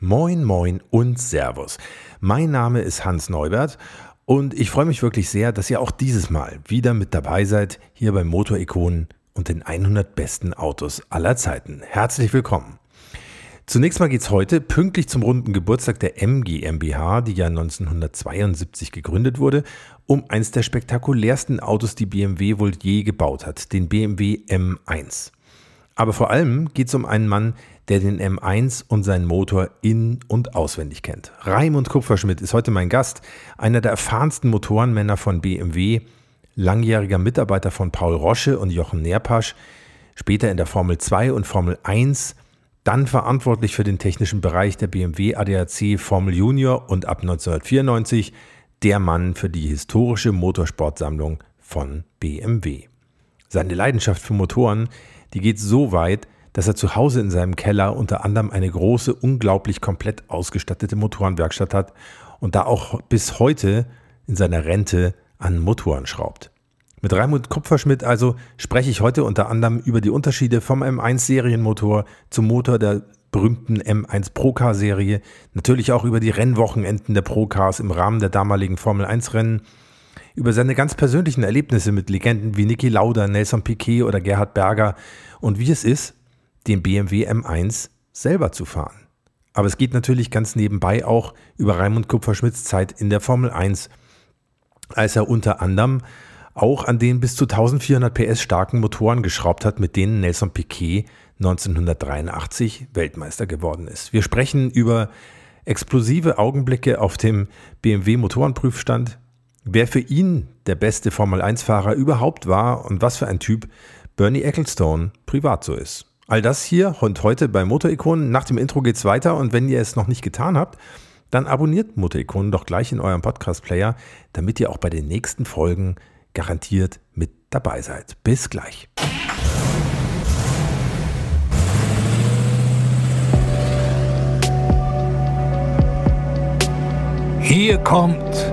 Moin, moin und Servus. Mein Name ist Hans Neubert und ich freue mich wirklich sehr, dass ihr auch dieses Mal wieder mit dabei seid, hier bei Motorikonen und den 100 besten Autos aller Zeiten. Herzlich willkommen. Zunächst mal geht es heute pünktlich zum runden Geburtstag der MG MBH, die ja 1972 gegründet wurde, um eines der spektakulärsten Autos, die BMW wohl je gebaut hat, den BMW M1. Aber vor allem geht es um einen Mann, der den M1 und seinen Motor in- und auswendig kennt. Raimund Kupferschmidt ist heute mein Gast, einer der erfahrensten Motorenmänner von BMW, langjähriger Mitarbeiter von Paul Rosche und Jochen Nerpasch, später in der Formel 2 und Formel 1, dann verantwortlich für den technischen Bereich der BMW ADAC Formel Junior und ab 1994 der Mann für die historische Motorsportsammlung von BMW. Seine Leidenschaft für Motoren, die geht so weit, dass er zu Hause in seinem Keller unter anderem eine große, unglaublich komplett ausgestattete Motorenwerkstatt hat und da auch bis heute in seiner Rente an Motoren schraubt. Mit Raimund Kupferschmidt also spreche ich heute unter anderem über die Unterschiede vom M1 Serienmotor zum Motor der berühmten M1 Procar Serie, natürlich auch über die Rennwochenenden der Procars im Rahmen der damaligen Formel 1 Rennen, über seine ganz persönlichen Erlebnisse mit Legenden wie Niki Lauda, Nelson Piquet oder Gerhard Berger und wie es ist, den BMW M1 selber zu fahren. Aber es geht natürlich ganz nebenbei auch über Raimund Kupferschmidts Zeit in der Formel 1, als er unter anderem auch an den bis zu 1400 PS starken Motoren geschraubt hat, mit denen Nelson Piquet 1983 Weltmeister geworden ist. Wir sprechen über explosive Augenblicke auf dem BMW Motorenprüfstand, wer für ihn der beste Formel 1-Fahrer überhaupt war und was für ein Typ Bernie Ecclestone privat so ist. All das hier und heute bei Motorikonen. Nach dem Intro geht's weiter und wenn ihr es noch nicht getan habt, dann abonniert Motorikonen doch gleich in eurem Podcast-Player, damit ihr auch bei den nächsten Folgen garantiert mit dabei seid. Bis gleich. Hier kommt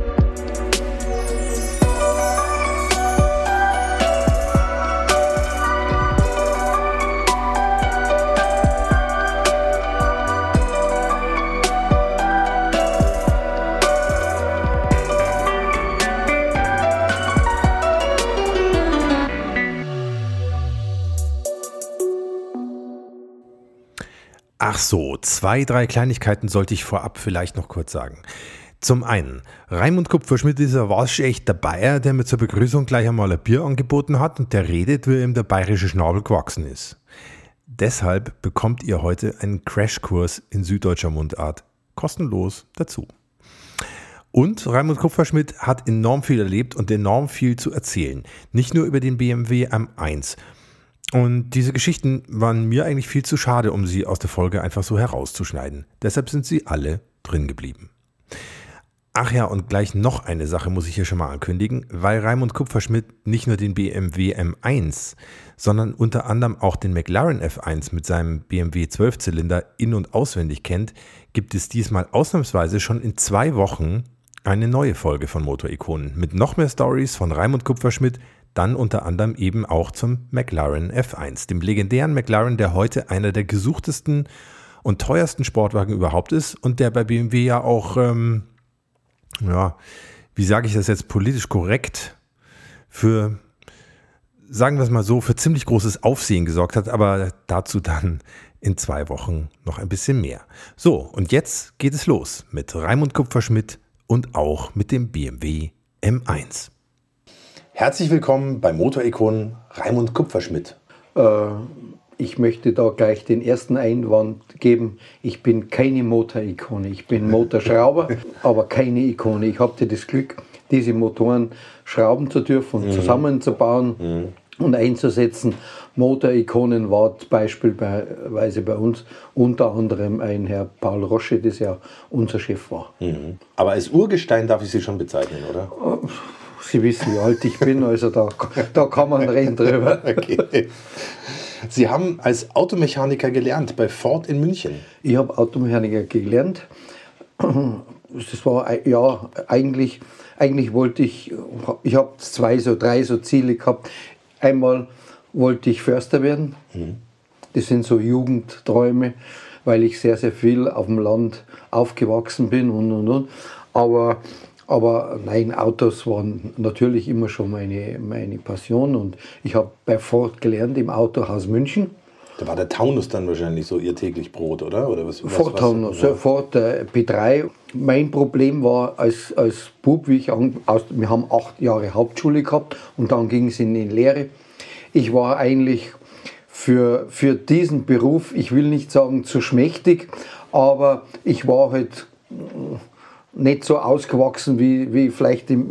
So, zwei, drei Kleinigkeiten sollte ich vorab vielleicht noch kurz sagen. Zum einen, Raimund Kupferschmidt ist ein waschechter Bayer, der mir zur Begrüßung gleich einmal ein Bier angeboten hat und der redet, wie ihm der bayerische Schnabel gewachsen ist. Deshalb bekommt ihr heute einen Crashkurs in süddeutscher Mundart kostenlos dazu. Und Raimund Kupferschmidt hat enorm viel erlebt und enorm viel zu erzählen. Nicht nur über den BMW M1, und diese Geschichten waren mir eigentlich viel zu schade, um sie aus der Folge einfach so herauszuschneiden. Deshalb sind sie alle drin geblieben. Ach ja, und gleich noch eine Sache muss ich hier schon mal ankündigen, weil Raimund Kupferschmidt nicht nur den BMW M1, sondern unter anderem auch den McLaren F1 mit seinem BMW 12-Zylinder in- und auswendig kennt, gibt es diesmal ausnahmsweise schon in zwei Wochen eine neue Folge von Motorikonen mit noch mehr Stories von Raimund Kupferschmidt, dann unter anderem eben auch zum McLaren F1, dem legendären McLaren, der heute einer der gesuchtesten und teuersten Sportwagen überhaupt ist und der bei BMW ja auch, ähm, ja, wie sage ich das jetzt politisch korrekt, für, sagen wir es mal so, für ziemlich großes Aufsehen gesorgt hat, aber dazu dann in zwei Wochen noch ein bisschen mehr. So, und jetzt geht es los mit Raimund Kupferschmidt und auch mit dem BMW M1. Herzlich willkommen bei Motorikonen Raimund Kupferschmidt. Äh, ich möchte da gleich den ersten Einwand geben. Ich bin keine Motorikone. Ich bin Motorschrauber, aber keine Ikone. Ich hatte das Glück, diese Motoren schrauben zu dürfen und mhm. zusammenzubauen mhm. und einzusetzen. Motorikonen war beispielsweise bei uns unter anderem ein Herr Paul Rosche, das ja unser Chef war. Mhm. Aber als Urgestein darf ich Sie schon bezeichnen, oder? Sie wissen, wie alt ich bin, also da, da kann man reden drüber. Okay. Sie haben als Automechaniker gelernt bei Ford in München. Ich habe Automechaniker gelernt das war ja eigentlich, eigentlich wollte ich, ich habe zwei, so drei so Ziele gehabt. Einmal wollte ich Förster werden. Mhm. Das sind so Jugendträume, weil ich sehr, sehr viel auf dem Land aufgewachsen bin und und und. Aber, aber nein, Autos waren natürlich immer schon meine, meine Passion und ich habe bei Ford gelernt im Autohaus München. Da war der Taunus dann wahrscheinlich so ihr täglich Brot, oder? oder was, Ford Taunus, ja. Ford äh, P3. Mein Problem war als, als Bub, wie ich an, aus, wir haben acht Jahre Hauptschule gehabt und dann ging es in die Lehre. Ich war eigentlich für, für diesen Beruf, ich will nicht sagen zu schmächtig, aber ich war halt nicht so ausgewachsen wie, wie vielleicht die,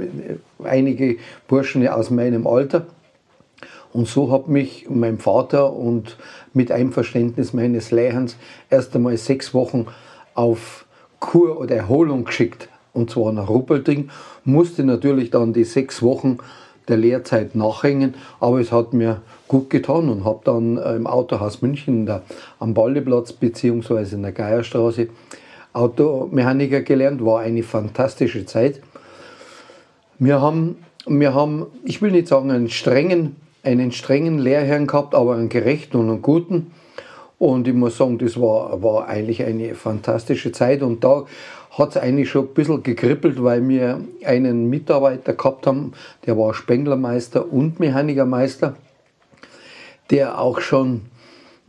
einige Burschen aus meinem Alter. Und so hat mich mein Vater und mit Einverständnis meines Lehrers erst einmal sechs Wochen auf Kur oder Erholung geschickt. Und zwar nach Ruppelding. Musste natürlich dann die sechs Wochen der Lehrzeit nachhängen, aber es hat mir gut getan und habe dann äh, im Autohaus München der, am Baldeplatz bzw. in der Geierstraße Automechaniker gelernt. War eine fantastische Zeit. Wir haben, wir haben, ich will nicht sagen einen strengen einen strengen Lehrherrn gehabt, aber einen gerechten und einen guten. Und ich muss sagen, das war, war eigentlich eine fantastische Zeit. Und da hat es eigentlich schon ein bisschen gekribbelt, weil wir einen Mitarbeiter gehabt haben, der war Spenglermeister und Mechanikermeister, der auch schon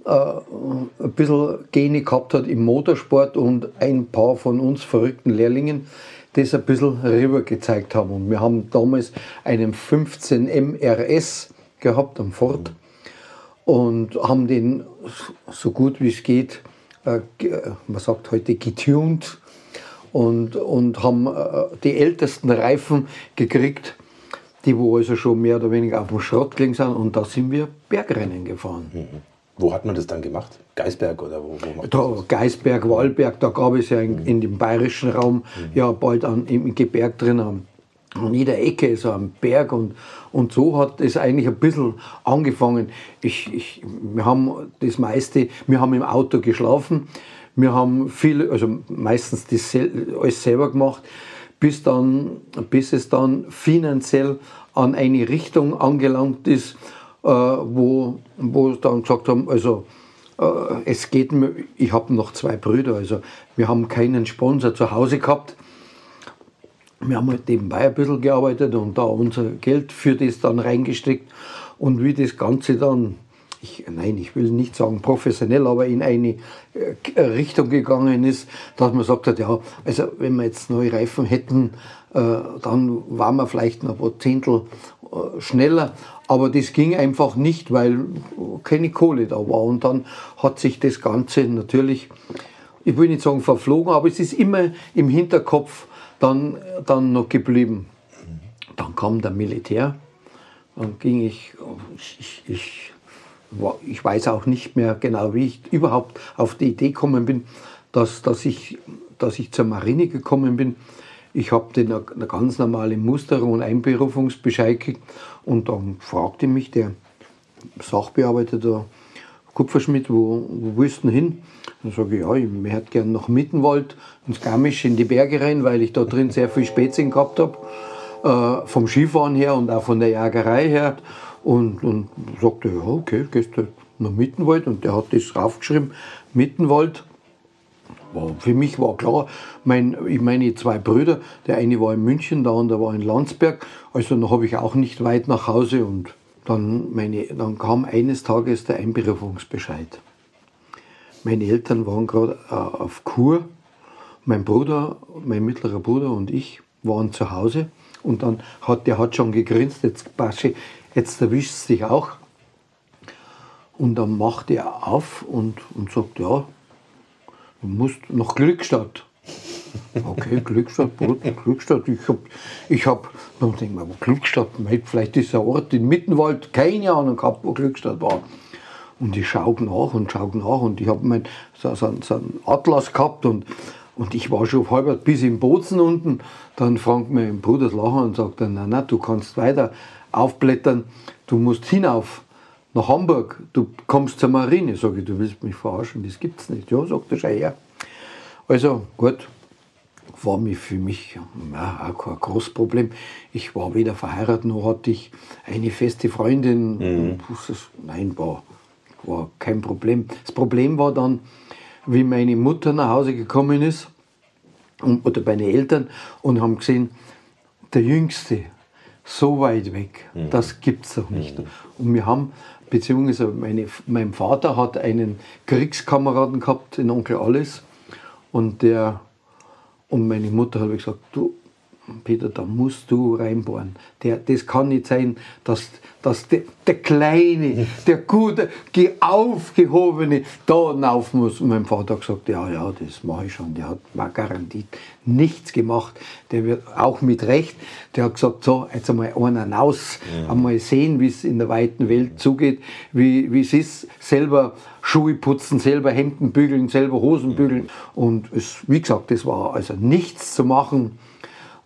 ein bisschen Gene gehabt hat im Motorsport und ein paar von uns verrückten Lehrlingen das ein bisschen rüber gezeigt haben. Und wir haben damals einen 15 MRS gehabt am Ford und haben den so gut wie es geht, äh, man sagt heute getuned und, und haben äh, die ältesten Reifen gekriegt, die wo also schon mehr oder weniger auf dem Schrott gelegen sind und da sind wir Bergrennen gefahren. Mhm. Wo hat man das dann gemacht? Geisberg oder wo? wo da, Geisberg, Wallberg, da gab es ja in, mhm. in dem bayerischen Raum mhm. ja bald an, im Gebirg drin an jeder Ecke ist ein Berg und, und so hat es eigentlich ein bisschen angefangen. Ich, ich, wir haben das meiste, wir haben im Auto geschlafen, wir haben viel, also meistens das alles selber gemacht, bis, dann, bis es dann finanziell an eine Richtung angelangt ist, wo, wo dann gesagt haben, also äh, es geht mir, ich habe noch zwei Brüder, also wir haben keinen Sponsor zu Hause gehabt wir haben halt nebenbei ein bisschen gearbeitet und da unser Geld für das dann reingesteckt. Und wie das Ganze dann, ich, nein, ich will nicht sagen professionell, aber in eine äh, Richtung gegangen ist, dass man sagt hat, ja, also wenn wir jetzt neue Reifen hätten, äh, dann waren wir vielleicht noch ein paar Zehntel äh, schneller. Aber das ging einfach nicht, weil keine Kohle da war. Und dann hat sich das Ganze natürlich, ich will nicht sagen verflogen, aber es ist immer im Hinterkopf dann, dann noch geblieben. Dann kam der Militär, dann ging ich, ich, ich, ich weiß auch nicht mehr genau, wie ich überhaupt auf die Idee gekommen bin, dass, dass, ich, dass ich zur Marine gekommen bin. Ich habe den eine ganz normale Musterung und Einberufungsbescheid gekriegt und dann fragte mich der Sachbearbeiter, der Kupferschmidt, wo, wo willst du hin? Dann sage ich, ja, ich hätte gerne nach Mittenwald, ins Garmisch, in die Berge rein, weil ich da drin sehr viel Spätzchen gehabt habe. Äh, vom Skifahren her und auch von der Jagerei her. Und, und sagte, ja, okay, gehst du nach Mittenwald. Und der hat das raufgeschrieben, Mittenwald. War, für mich war klar, mein, ich meine zwei Brüder, der eine war in München, der andere war in Landsberg. Also dann habe ich auch nicht weit nach Hause und dann, meine, dann kam eines Tages der Einberufungsbescheid. Meine Eltern waren gerade äh, auf Kur. Mein Bruder, mein mittlerer Bruder und ich waren zu Hause. Und dann hat der hat schon gegrinst, jetzt Basche, jetzt erwischt dich auch. Und dann macht er auf und, und sagt, ja, du musst nach Glückstadt. Okay, Glückstadt, Glückstadt. Ich habe, ich hab, dann denke ich mir, Glückstadt, vielleicht ist ein Ort in Mittenwald, keine Ahnung gehabt, wo Glückstadt war. Und ich schaue nach und schaue nach und ich habe mein, so, so, so einen Atlas gehabt und, und ich war schon halb bis im Bozen unten. Dann fragt mein Bruder das Lachen und sagt dann, nein, nein, du kannst weiter aufblättern, du musst hinauf nach Hamburg, du kommst zur Marine. Sage ich, du willst mich verarschen, das gibt's nicht. Ja, sagt er, schau her. Also gut, war mir für mich ja, auch kein großes Problem. Ich war weder verheiratet noch hatte ich eine feste Freundin. Mhm. Nein, war, war kein Problem. Das Problem war dann, wie meine Mutter nach Hause gekommen ist oder meine Eltern und haben gesehen, der Jüngste, so weit weg, mhm. das gibt es doch nicht. Mhm. Und wir haben, beziehungsweise meine, mein Vater hat einen Kriegskameraden gehabt, den Onkel Alles, und der und meine Mutter hat gesagt, du, Peter, da musst du reinbohren. Der, das kann nicht sein, dass, dass der, der Kleine, der gute, aufgehobene da rauf muss. Und mein Vater hat gesagt, ja, ja, das mache ich schon. Der hat mal garantiert nichts gemacht. Der wird auch mit Recht. Der hat gesagt, so, jetzt einmal einen aus, ja. einmal sehen, wie es in der weiten Welt zugeht, wie, wie es ist, selber Schuhe putzen, selber Hemden bügeln, selber Hosen bügeln. Und es, wie gesagt, das war also nichts zu machen.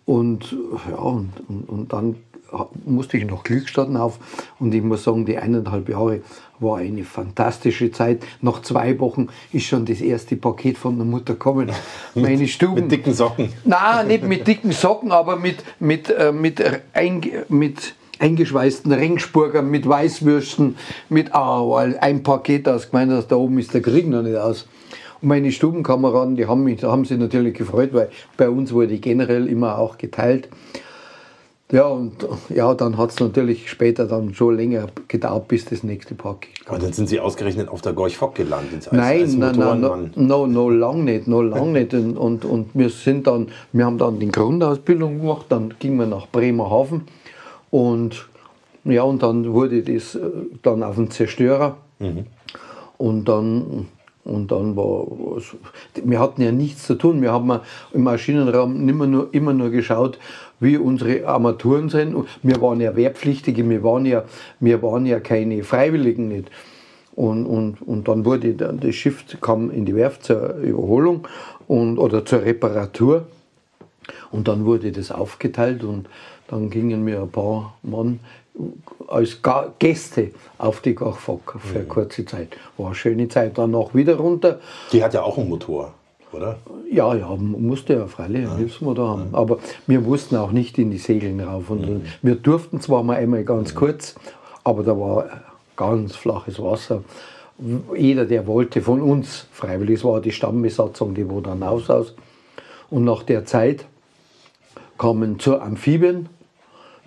Und, ja, und, und, und dann musste ich noch Glückstatten auf und ich muss sagen, die eineinhalb Jahre war eine fantastische Zeit. Nach zwei Wochen ist schon das erste Paket von der Mutter gekommen. Meine Stuben. mit dicken Socken? Nein, nicht mit dicken Socken, aber mit, mit, äh, mit, ein, mit eingeschweißten Ringspurgern, mit Weißwürsten, mit oh, ein Paket aus gemeint, da oben ist der Krieg noch nicht aus. Und meine Stubenkameraden, die haben, mich, haben sich natürlich gefreut, weil bei uns wurde generell immer auch geteilt. Ja, und ja, dann hat es natürlich später dann schon länger gedauert, bis das nächste Paket kam. Aber dann sind Sie ausgerechnet auf der Gorch Fock gelandet? Als, nein, als nein, nein, no, no, no, lang nicht, no, lang nicht. Und, und, und, wir sind dann, wir haben dann die Grundausbildung gemacht, dann gingen wir nach Bremerhaven und ja, und dann wurde das äh, dann auf den Zerstörer. Mhm. Und dann und dann war, wir hatten ja nichts zu tun. Wir haben im Maschinenraum immer nur, immer nur geschaut, wie unsere Armaturen sind. Wir waren ja Wehrpflichtige, wir waren ja, wir waren ja keine Freiwilligen nicht. Und, und, und dann wurde das Schiff kam in die Werft zur Überholung und, oder zur Reparatur. Und dann wurde das aufgeteilt und dann gingen wir ein paar Mann als Gäste auf die Gachfock für mhm. kurze Zeit. War eine schöne Zeit. Danach wieder runter. Die hat ja auch einen Motor, oder? Ja, ja, musste ja freilich einen ja. Hilfsmotor haben. Ja. Aber wir mussten auch nicht in die Segeln rauf. Und mhm. Wir durften zwar mal einmal ganz mhm. kurz, aber da war ganz flaches Wasser. Jeder, der wollte, von uns freiwillig, es war die Stammbesatzung, die wo dann aus aus. Und nach der Zeit kamen zur Amphibien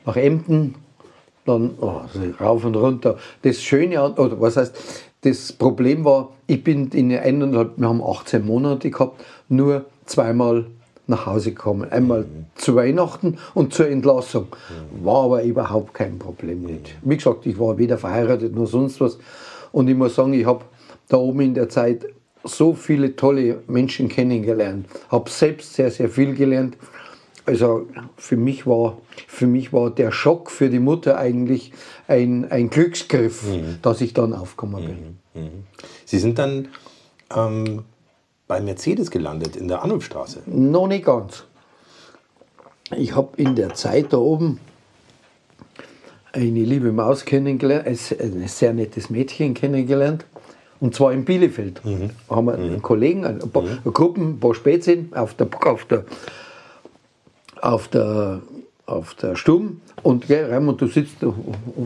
nach Emden, dann oh, rauf und runter. Das Schöne, oder was heißt, das Problem war, ich bin in eineinhalb, wir haben 18 Monate gehabt, nur zweimal nach Hause gekommen. Einmal mhm. zu Weihnachten und zur Entlassung. Mhm. War aber überhaupt kein Problem nicht. Wie gesagt, ich war weder verheiratet noch sonst was. Und ich muss sagen, ich habe da oben in der Zeit so viele tolle Menschen kennengelernt. Habe selbst sehr, sehr viel gelernt. Also für mich war, für mich war der Schock für die Mutter eigentlich ein, ein Glücksgriff, mhm. dass ich dann aufgekommen bin. Mhm. mhm. Sie sind dann ähm, bei Mercedes gelandet in der Anrufstraße? Noch nicht ganz. Ich habe in der Zeit da oben eine liebe Maus kennengelernt, ein sehr nettes Mädchen kennengelernt. Und zwar in Bielefeld. Mhm. Da haben wir einen mhm. Kollegen, eine, paar, mhm. Gruppen, ein paar Spätzchen auf der, auf der auf der, auf der Stumm und gell, Raimund, du sitzt,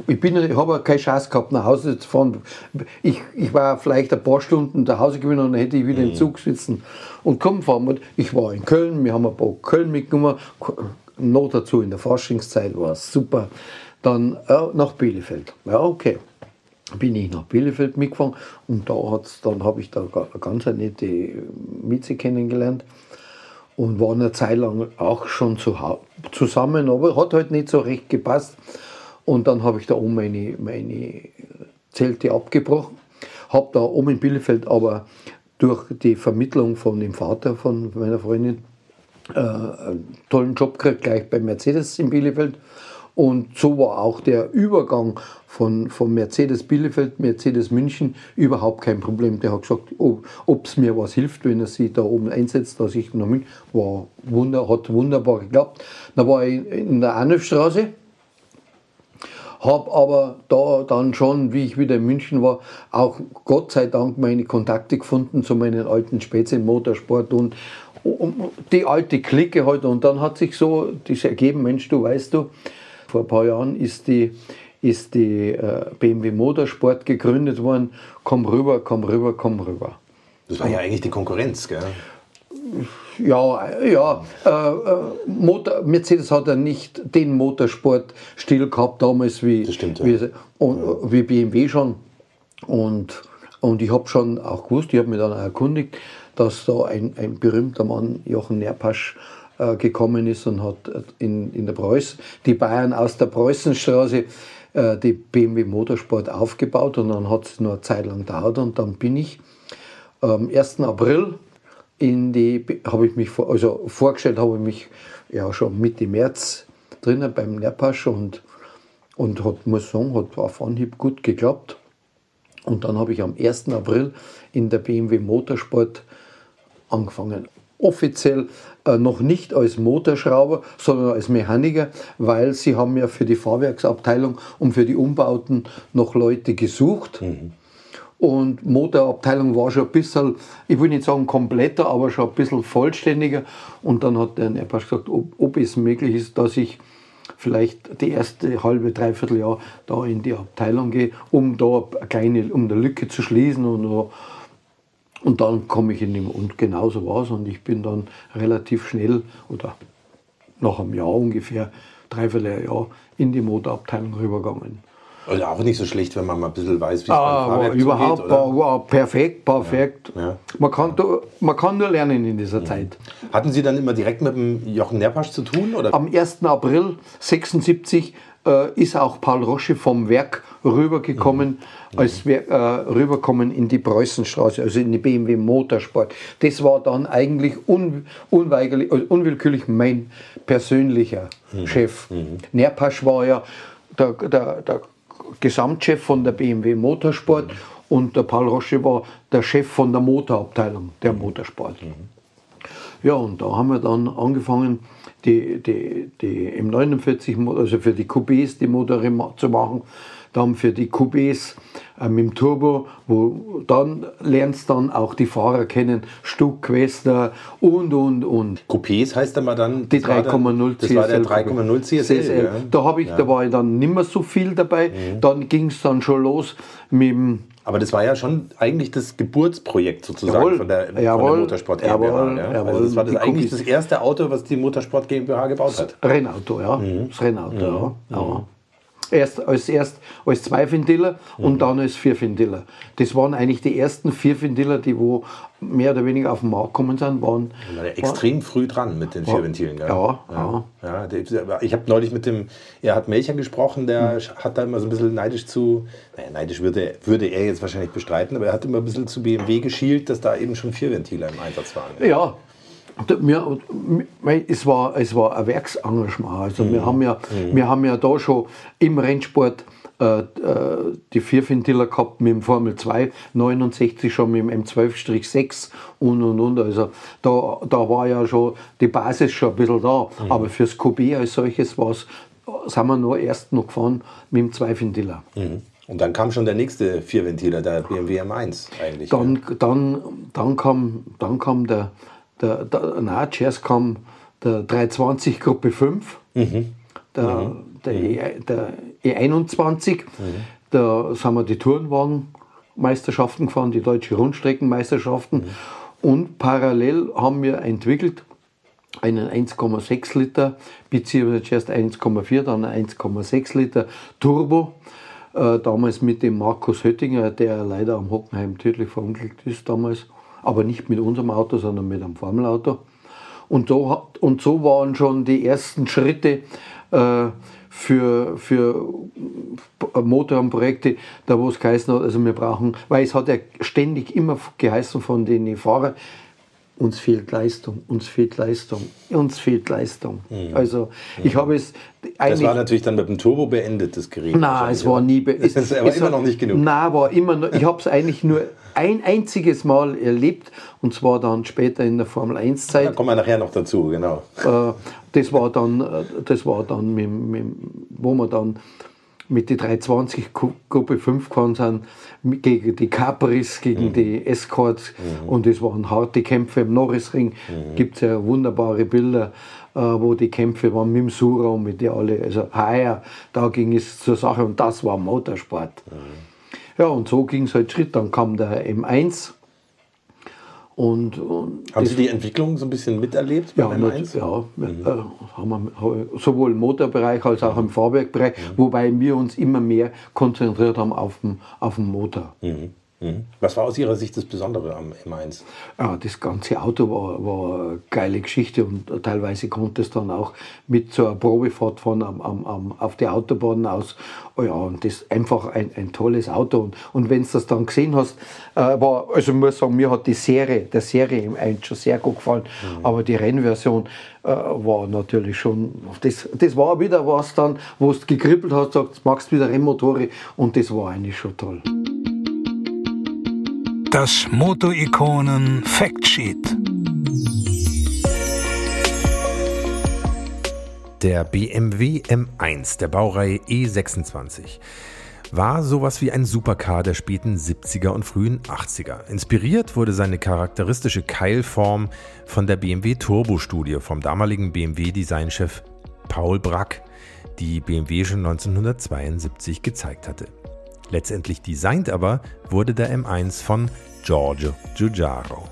ich, bin, ich habe keine Chance gehabt, nach Hause zu fahren. Ich, ich war vielleicht ein paar Stunden nach Hause gewesen und dann hätte ich wieder mhm. im Zug sitzen und komm, fahren wir. Ich war in Köln, wir haben ein paar Köln mitgenommen, noch dazu in der Forschungszeit war es super. Dann äh, nach Bielefeld. Ja, okay. Bin ich nach Bielefeld mitgefahren und da hat's, dann habe ich da eine ganz nette Mieze kennengelernt und waren eine Zeit lang auch schon zu, zusammen, aber hat halt nicht so recht gepasst. Und dann habe ich da oben meine, meine Zelte abgebrochen, habe da oben in Bielefeld aber durch die Vermittlung von dem Vater von meiner Freundin äh, einen tollen Job gekriegt, gleich bei Mercedes in Bielefeld. Und so war auch der Übergang von, von Mercedes Bielefeld, Mercedes München überhaupt kein Problem. Der hat gesagt, ob es mir was hilft, wenn er sich da oben einsetzt, dass ich nach München, war wunder, hat wunderbar geklappt. Dann war ich in der Arnulfstraße, habe aber da dann schon, wie ich wieder in München war, auch Gott sei Dank meine Kontakte gefunden zu meinen alten Spätzchen Motorsport und die alte Clique halt. Und dann hat sich so das ergeben, Mensch, du weißt du, vor ein paar Jahren ist die, ist die äh, BMW Motorsport gegründet worden. Komm rüber, komm rüber, komm rüber. Das war ja eigentlich die Konkurrenz, gell? Ja, ja. Äh, äh, Motor, Mercedes hat ja nicht den Motorsportstil gehabt damals wie, stimmt, ja. wie, und, wie BMW schon. Und, und ich habe schon auch gewusst, ich habe mich dann auch erkundigt, dass da ein, ein berühmter Mann, Jochen Nerpasch, äh, gekommen ist und hat in, in der Preuß, die Bayern aus der Preußenstraße äh, die BMW Motorsport aufgebaut und dann hat es nur eine Zeit lang gedauert und dann bin ich am 1. April in die, habe ich mich, vor, also vorgestellt habe ich mich ja schon Mitte März drinnen beim Nerpasch und, und hat, muss sagen, hat auf Anhieb gut geklappt. Und dann habe ich am 1. April in der BMW Motorsport angefangen. Offiziell äh, noch nicht als Motorschrauber, sondern als Mechaniker, weil sie haben ja für die Fahrwerksabteilung und für die Umbauten noch Leute gesucht. Mhm. Und Motorabteilung war schon ein bisschen, ich will nicht sagen kompletter, aber schon ein bisschen vollständiger. Und dann hat der Nerpasch gesagt, ob, ob es möglich ist, dass ich vielleicht die erste halbe, dreiviertel Jahr da in die Abteilung gehe, um da eine kleine, um eine Lücke zu schließen und, und dann komme ich in den, und genauso war es und ich bin dann relativ schnell oder nach einem Jahr ungefähr, dreiviertel Jahr in die Motorabteilung rübergegangen. Also auch nicht so schlecht, wenn man mal ein bisschen weiß, wie es ah, beim Fahrwerk überhaupt, zugeht, oder? War perfekt, perfekt. Ja, ja. Man, kann, man kann nur lernen in dieser mhm. Zeit. Hatten Sie dann immer direkt mit dem Jochen Nerpasch zu tun? Oder? Am 1. April 1976 äh, ist auch Paul Rosche vom Werk rübergekommen, mhm. als wir äh, rüberkommen in die Preußenstraße, also in die BMW Motorsport. Das war dann eigentlich un, unweigerlich, also unwillkürlich mein persönlicher mhm. Chef. Mhm. Nerpasch war ja der, der, der Gesamtchef von der BMW Motorsport mhm. und der Paul Roche war der Chef von der Motorabteilung der Motorsport. Mhm. Ja, und da haben wir dann angefangen, die, die, die M49, also für die Coupés die Motoren zu machen dann für die Coupés äh, mit dem Turbo, wo dann lernst dann auch die Fahrer kennen, Stuck, Quester und, und, und. Coupés heißt aber dann? Die 3,0 CSL. Das war der 3,0 CSL. CSL. Ja. Da, habe ich, ja. da war ich dann nicht mehr so viel dabei. Mhm. Dann ging es dann schon los mit dem aber das war ja schon eigentlich das Geburtsprojekt sozusagen jawohl, von, der, jawohl, von der Motorsport GmbH. Jawohl, ja? also das war das eigentlich das erste Auto, was die Motorsport GmbH gebaut hat. Rennauto, ja. Mhm. Das Rennauto, mhm. ja. Mhm. Erst als, erst als Zwei-Ventiler mhm. und dann als Vier-Ventiler. Das waren eigentlich die ersten Vier-Ventiler, die wo mehr oder weniger auf den Markt gekommen sind. Waren, war extrem war, früh dran mit den Vierventilen. Ja, ja. ja. ja ich habe neulich mit dem Erhard Melcher gesprochen, der mhm. hat da immer so ein bisschen neidisch zu, naja, neidisch würde, würde er jetzt wahrscheinlich bestreiten, aber er hat immer ein bisschen zu BMW geschielt, dass da eben schon Vierventiler im Einsatz waren. Ja, wir, es, war, es war ein Werksengagement. Also mhm. wir, haben ja, mhm. wir haben ja da schon im Rennsport äh, äh die Vierventiler gehabt mit dem Formel 2, 69 schon mit dem M12-6 und und und. Also da, da war ja schon die Basis schon ein bisschen da. Mhm. Aber fürs QB als solches war es, sind wir nur erst noch gefahren mit dem Zweiventiler. Mhm. Und dann kam schon der nächste Vierventiler, der BMW M1 eigentlich. Dann, ja. dann, dann, kam, dann kam der der, der, nein, zuerst kam der 320 Gruppe 5, mhm. Der, mhm. Der, e, der, E21, mhm. da sind wir die Tourenwagenmeisterschaften gefahren, die deutsche Rundstreckenmeisterschaften. Mhm. Und parallel haben wir entwickelt einen 1,6 Liter, beziehungsweise zuerst 1,4, dann 1,6 Liter Turbo. Äh, damals mit dem Markus Höttinger, der leider am Hockenheim tödlich verunglückt ist damals aber nicht mit unserem Auto, sondern mit einem Formelauto. Und so, und so waren schon die ersten Schritte äh, für, für Motorprojekte, da wo es geheißen hat, also wir brauchen, weil es hat ja ständig immer geheißen von den Fahrern, uns fehlt Leistung, uns fehlt Leistung, uns fehlt Leistung. Mhm. Also ich mhm. habe es Das war natürlich dann mit dem Turbo beendet, das Gerät. Nein, es war nie beendet. Es, es war immer noch nicht genug. Nein, war immer noch, ich habe es eigentlich nur ein einziges Mal erlebt und zwar dann später in der Formel 1 Zeit. Da kommen wir nachher noch dazu, genau. Äh, das war dann, äh, das war dann mit, mit, wo wir dann mit die 320 Gruppe 5 gefahren sind, gegen die Capris, gegen mhm. die Escorts. Mhm. Und es waren harte Kämpfe im Norrisring. Mhm. Gibt es ja wunderbare Bilder, äh, wo die Kämpfe waren mit dem Sura und mit der alle. Also heuer, da ging es zur Sache und das war Motorsport. Mhm. Ja, und so ging es halt Schritt. Dann kam der M1 und, und haben Sie die Entwicklung so ein bisschen miterlebt? Ja, mit, ja mhm. äh, haben wir sowohl im Motorbereich als auch im Fahrwerkbereich, mhm. wobei wir uns immer mehr konzentriert haben auf den, auf den Motor. Mhm. Mhm. Was war aus Ihrer Sicht das Besondere am M1? Ja, das ganze Auto war, war eine geile Geschichte und teilweise konnte es dann auch mit so einer Probefahrt fahren am, am, am, auf die Autobahn aus. Oh ja, und das ist einfach ein, ein tolles Auto. Und, und wenn du das dann gesehen hast, äh, war, also ich muss sagen, mir hat die Serie, der Serie M1 schon sehr gut gefallen, mhm. aber die Rennversion äh, war natürlich schon, das, das war wieder was dann, wo du gekribbelt hast, sagst, magst wieder Rennmotore und das war eigentlich schon toll. Das Moto-Ikonen Factsheet. Der BMW M1 der Baureihe E26 war sowas wie ein Supercar der späten 70er und frühen 80er. Inspiriert wurde seine charakteristische Keilform von der BMW Turbo-Studie vom damaligen BMW-Designchef Paul Brack, die BMW schon 1972 gezeigt hatte. Letztendlich designt aber wurde der M1 von Giorgio Giugiaro.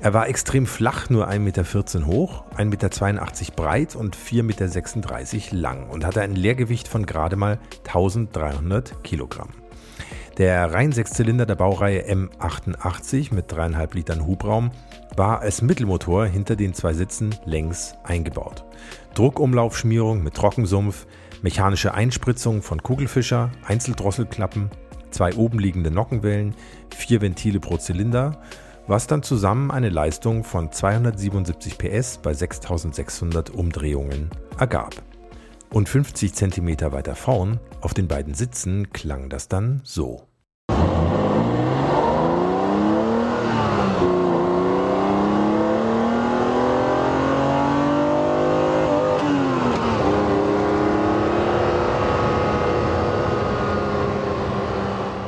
Er war extrem flach, nur 1,14 Meter hoch, 1,82 Meter breit und 4,36 Meter lang und hatte ein Leergewicht von gerade mal 1300 Kilogramm. Der Reihensechszylinder der Baureihe M88 mit 3,5 Litern Hubraum war als Mittelmotor hinter den zwei Sitzen längs eingebaut. Druckumlaufschmierung mit Trockensumpf, mechanische Einspritzung von Kugelfischer, Einzeldrosselklappen, zwei obenliegende Nockenwellen, vier Ventile pro Zylinder, was dann zusammen eine Leistung von 277 PS bei 6600 Umdrehungen ergab. Und 50 cm weiter vorn, auf den beiden Sitzen, klang das dann so.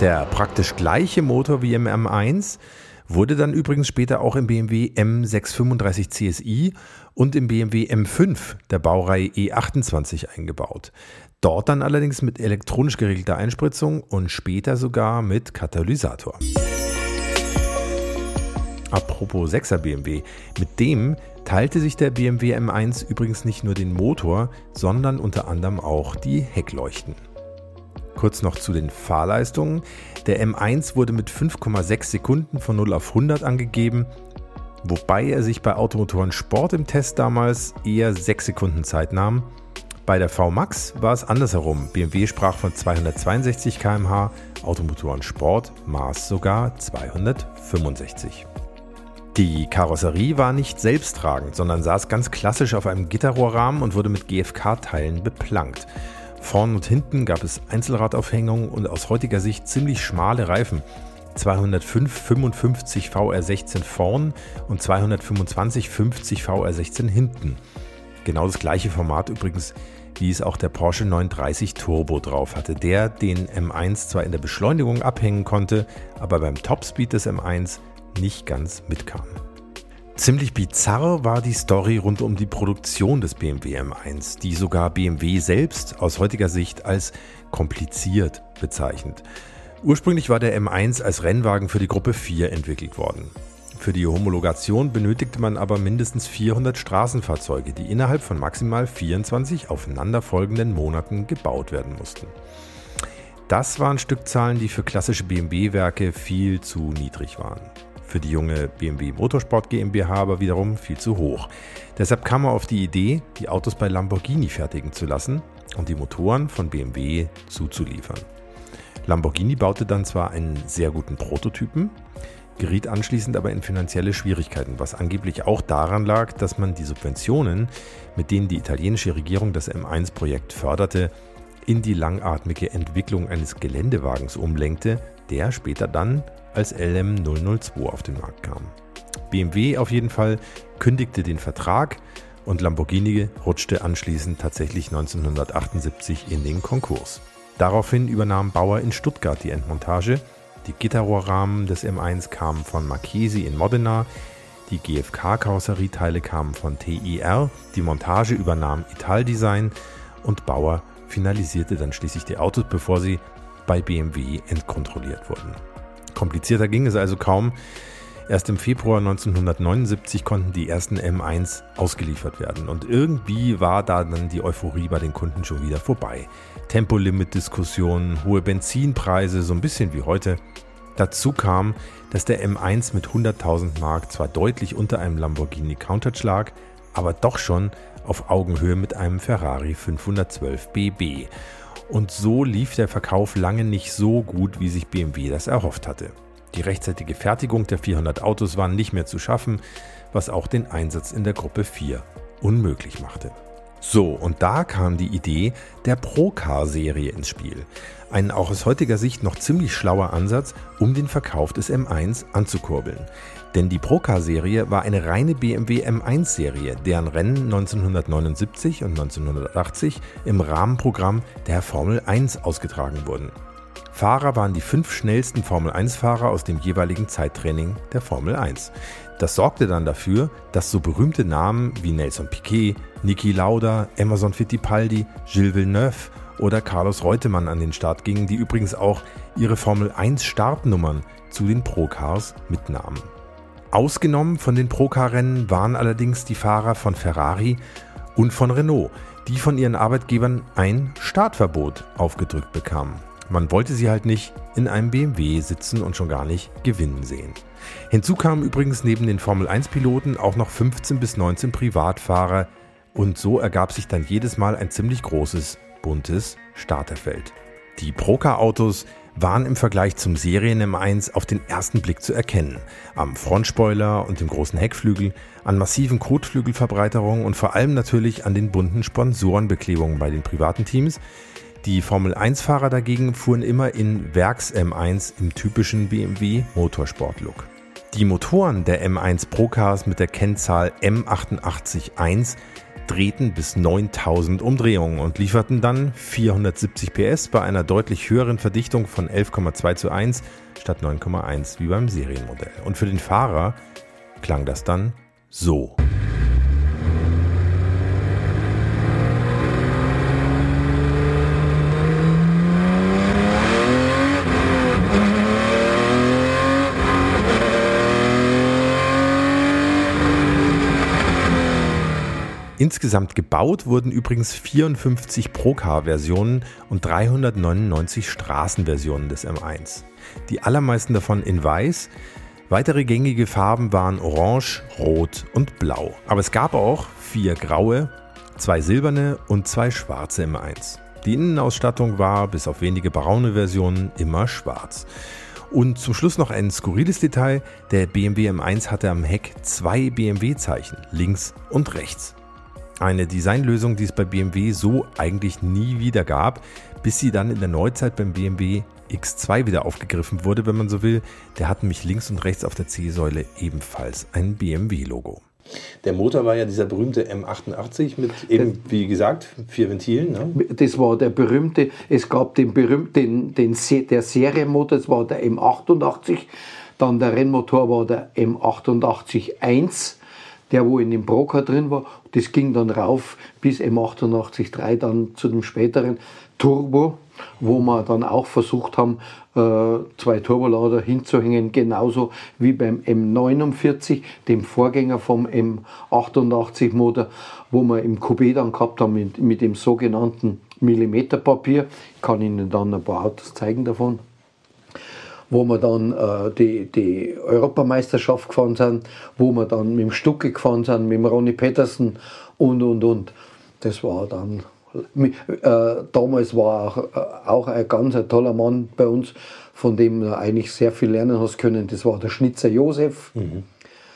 Der praktisch gleiche Motor wie im M1 wurde dann übrigens später auch im BMW M635 CSI und im BMW M5 der Baureihe E28 eingebaut. Dort dann allerdings mit elektronisch geregelter Einspritzung und später sogar mit Katalysator. Apropos 6er BMW, mit dem teilte sich der BMW M1 übrigens nicht nur den Motor, sondern unter anderem auch die Heckleuchten. Kurz noch zu den Fahrleistungen. Der M1 wurde mit 5,6 Sekunden von 0 auf 100 angegeben, wobei er sich bei Automotoren Sport im Test damals eher 6 Sekunden Zeit nahm. Bei der VMAX war es andersherum. BMW sprach von 262 km/h, Automotoren Sport maß sogar 265. Die Karosserie war nicht selbsttragend, sondern saß ganz klassisch auf einem Gitterrohrrahmen und wurde mit GFK-Teilen beplankt. Vorn und hinten gab es Einzelradaufhängungen und aus heutiger Sicht ziemlich schmale Reifen. 205 55 VR16 vorn und 225 50 VR16 hinten. Genau das gleiche Format übrigens, wie es auch der Porsche 930 Turbo drauf hatte, der den M1 zwar in der Beschleunigung abhängen konnte, aber beim Topspeed des M1 nicht ganz mitkam. Ziemlich bizarr war die Story rund um die Produktion des BMW M1, die sogar BMW selbst aus heutiger Sicht als kompliziert bezeichnet. Ursprünglich war der M1 als Rennwagen für die Gruppe 4 entwickelt worden. Für die Homologation benötigte man aber mindestens 400 Straßenfahrzeuge, die innerhalb von maximal 24 aufeinanderfolgenden Monaten gebaut werden mussten. Das waren Stückzahlen, die für klassische BMW-Werke viel zu niedrig waren für die junge BMW Motorsport GmbH aber wiederum viel zu hoch. Deshalb kam er auf die Idee, die Autos bei Lamborghini fertigen zu lassen und die Motoren von BMW zuzuliefern. Lamborghini baute dann zwar einen sehr guten Prototypen, geriet anschließend aber in finanzielle Schwierigkeiten, was angeblich auch daran lag, dass man die Subventionen, mit denen die italienische Regierung das M1-Projekt förderte, in die langatmige Entwicklung eines Geländewagens umlenkte, der später dann als LM002 auf den Markt kam. BMW auf jeden Fall kündigte den Vertrag und Lamborghini rutschte anschließend tatsächlich 1978 in den Konkurs. Daraufhin übernahm Bauer in Stuttgart die Endmontage. Die Gitterrohrrahmen des M1 kamen von Marchesi in Modena, die GFK-Karosserieteile kamen von TIR, die Montage übernahm Italdesign und Bauer finalisierte dann schließlich die Autos, bevor sie bei BMW entkontrolliert wurden. Komplizierter ging es also kaum. Erst im Februar 1979 konnten die ersten M1 ausgeliefert werden und irgendwie war da dann die Euphorie bei den Kunden schon wieder vorbei. Tempolimit-Diskussionen, hohe Benzinpreise, so ein bisschen wie heute. Dazu kam, dass der M1 mit 100.000 Mark zwar deutlich unter einem Lamborghini Countach lag, aber doch schon auf Augenhöhe mit einem Ferrari 512 BB. Und so lief der Verkauf lange nicht so gut, wie sich BMW das erhofft hatte. Die rechtzeitige Fertigung der 400 Autos war nicht mehr zu schaffen, was auch den Einsatz in der Gruppe 4 unmöglich machte. So, und da kam die Idee der Procar-Serie ins Spiel. Ein auch aus heutiger Sicht noch ziemlich schlauer Ansatz, um den Verkauf des M1 anzukurbeln. Denn die Procar-Serie war eine reine BMW M1-Serie, deren Rennen 1979 und 1980 im Rahmenprogramm der Formel 1 ausgetragen wurden. Fahrer waren die fünf schnellsten Formel-1-Fahrer aus dem jeweiligen Zeittraining der Formel 1. Das sorgte dann dafür, dass so berühmte Namen wie Nelson Piquet, Niki Lauda, Emerson Fittipaldi, Gilles Villeneuve oder Carlos Reutemann an den Start gingen, die übrigens auch ihre Formel 1 Startnummern zu den Pro-Cars mitnahmen. Ausgenommen von den Pro-Car-Rennen waren allerdings die Fahrer von Ferrari und von Renault, die von ihren Arbeitgebern ein Startverbot aufgedrückt bekamen. Man wollte sie halt nicht in einem BMW sitzen und schon gar nicht gewinnen sehen. Hinzu kamen übrigens neben den Formel-1-Piloten auch noch 15 bis 19 Privatfahrer und so ergab sich dann jedes Mal ein ziemlich großes, buntes Starterfeld. Die Procar-Autos waren im Vergleich zum Serien M1 auf den ersten Blick zu erkennen. Am Frontspoiler und dem großen Heckflügel, an massiven Kotflügelverbreiterungen und vor allem natürlich an den bunten Sponsorenbeklebungen bei den privaten Teams, die Formel-1-Fahrer dagegen fuhren immer in Werks-M1 im typischen BMW Motorsport-Look. Die Motoren der M1 Procars mit der Kennzahl M881 drehten bis 9000 Umdrehungen und lieferten dann 470 PS bei einer deutlich höheren Verdichtung von 11,2 zu 1 statt 9,1 wie beim Serienmodell. Und für den Fahrer klang das dann so. Insgesamt gebaut wurden übrigens 54 Procar-Versionen und 399 Straßenversionen des M1. Die allermeisten davon in weiß. Weitere gängige Farben waren Orange, Rot und Blau. Aber es gab auch vier graue, zwei silberne und zwei schwarze M1. Die Innenausstattung war, bis auf wenige braune Versionen, immer schwarz. Und zum Schluss noch ein skurriles Detail. Der BMW M1 hatte am Heck zwei BMW-Zeichen, links und rechts. Eine Designlösung, die es bei BMW so eigentlich nie wieder gab, bis sie dann in der Neuzeit beim BMW X2 wieder aufgegriffen wurde, wenn man so will. Der hat nämlich links und rechts auf der C-Säule ebenfalls ein BMW-Logo. Der Motor war ja dieser berühmte M88 mit eben, wie gesagt, vier Ventilen. Ne? Das war der berühmte, es gab den berühmten, den, den, der Serienmotor, das war der M88, dann der Rennmotor war der M88-1 der wo in dem Broker drin war. Das ging dann rauf bis M883 dann zu dem späteren Turbo, wo wir dann auch versucht haben, äh, zwei Turbolader hinzuhängen, genauso wie beim M49, dem Vorgänger vom M88 Motor, wo wir im QB dann gehabt haben mit, mit dem sogenannten Millimeterpapier. Ich kann Ihnen dann ein paar Autos zeigen davon wo wir dann äh, die, die Europameisterschaft gefahren sind, wo wir dann mit dem Stucke gefahren sind, mit dem Ronny Petersen und und und. Das war dann. Äh, damals war auch, äh, auch ein ganz ein toller Mann bei uns, von dem du eigentlich sehr viel lernen hast können. Das war der Schnitzer Josef, mhm.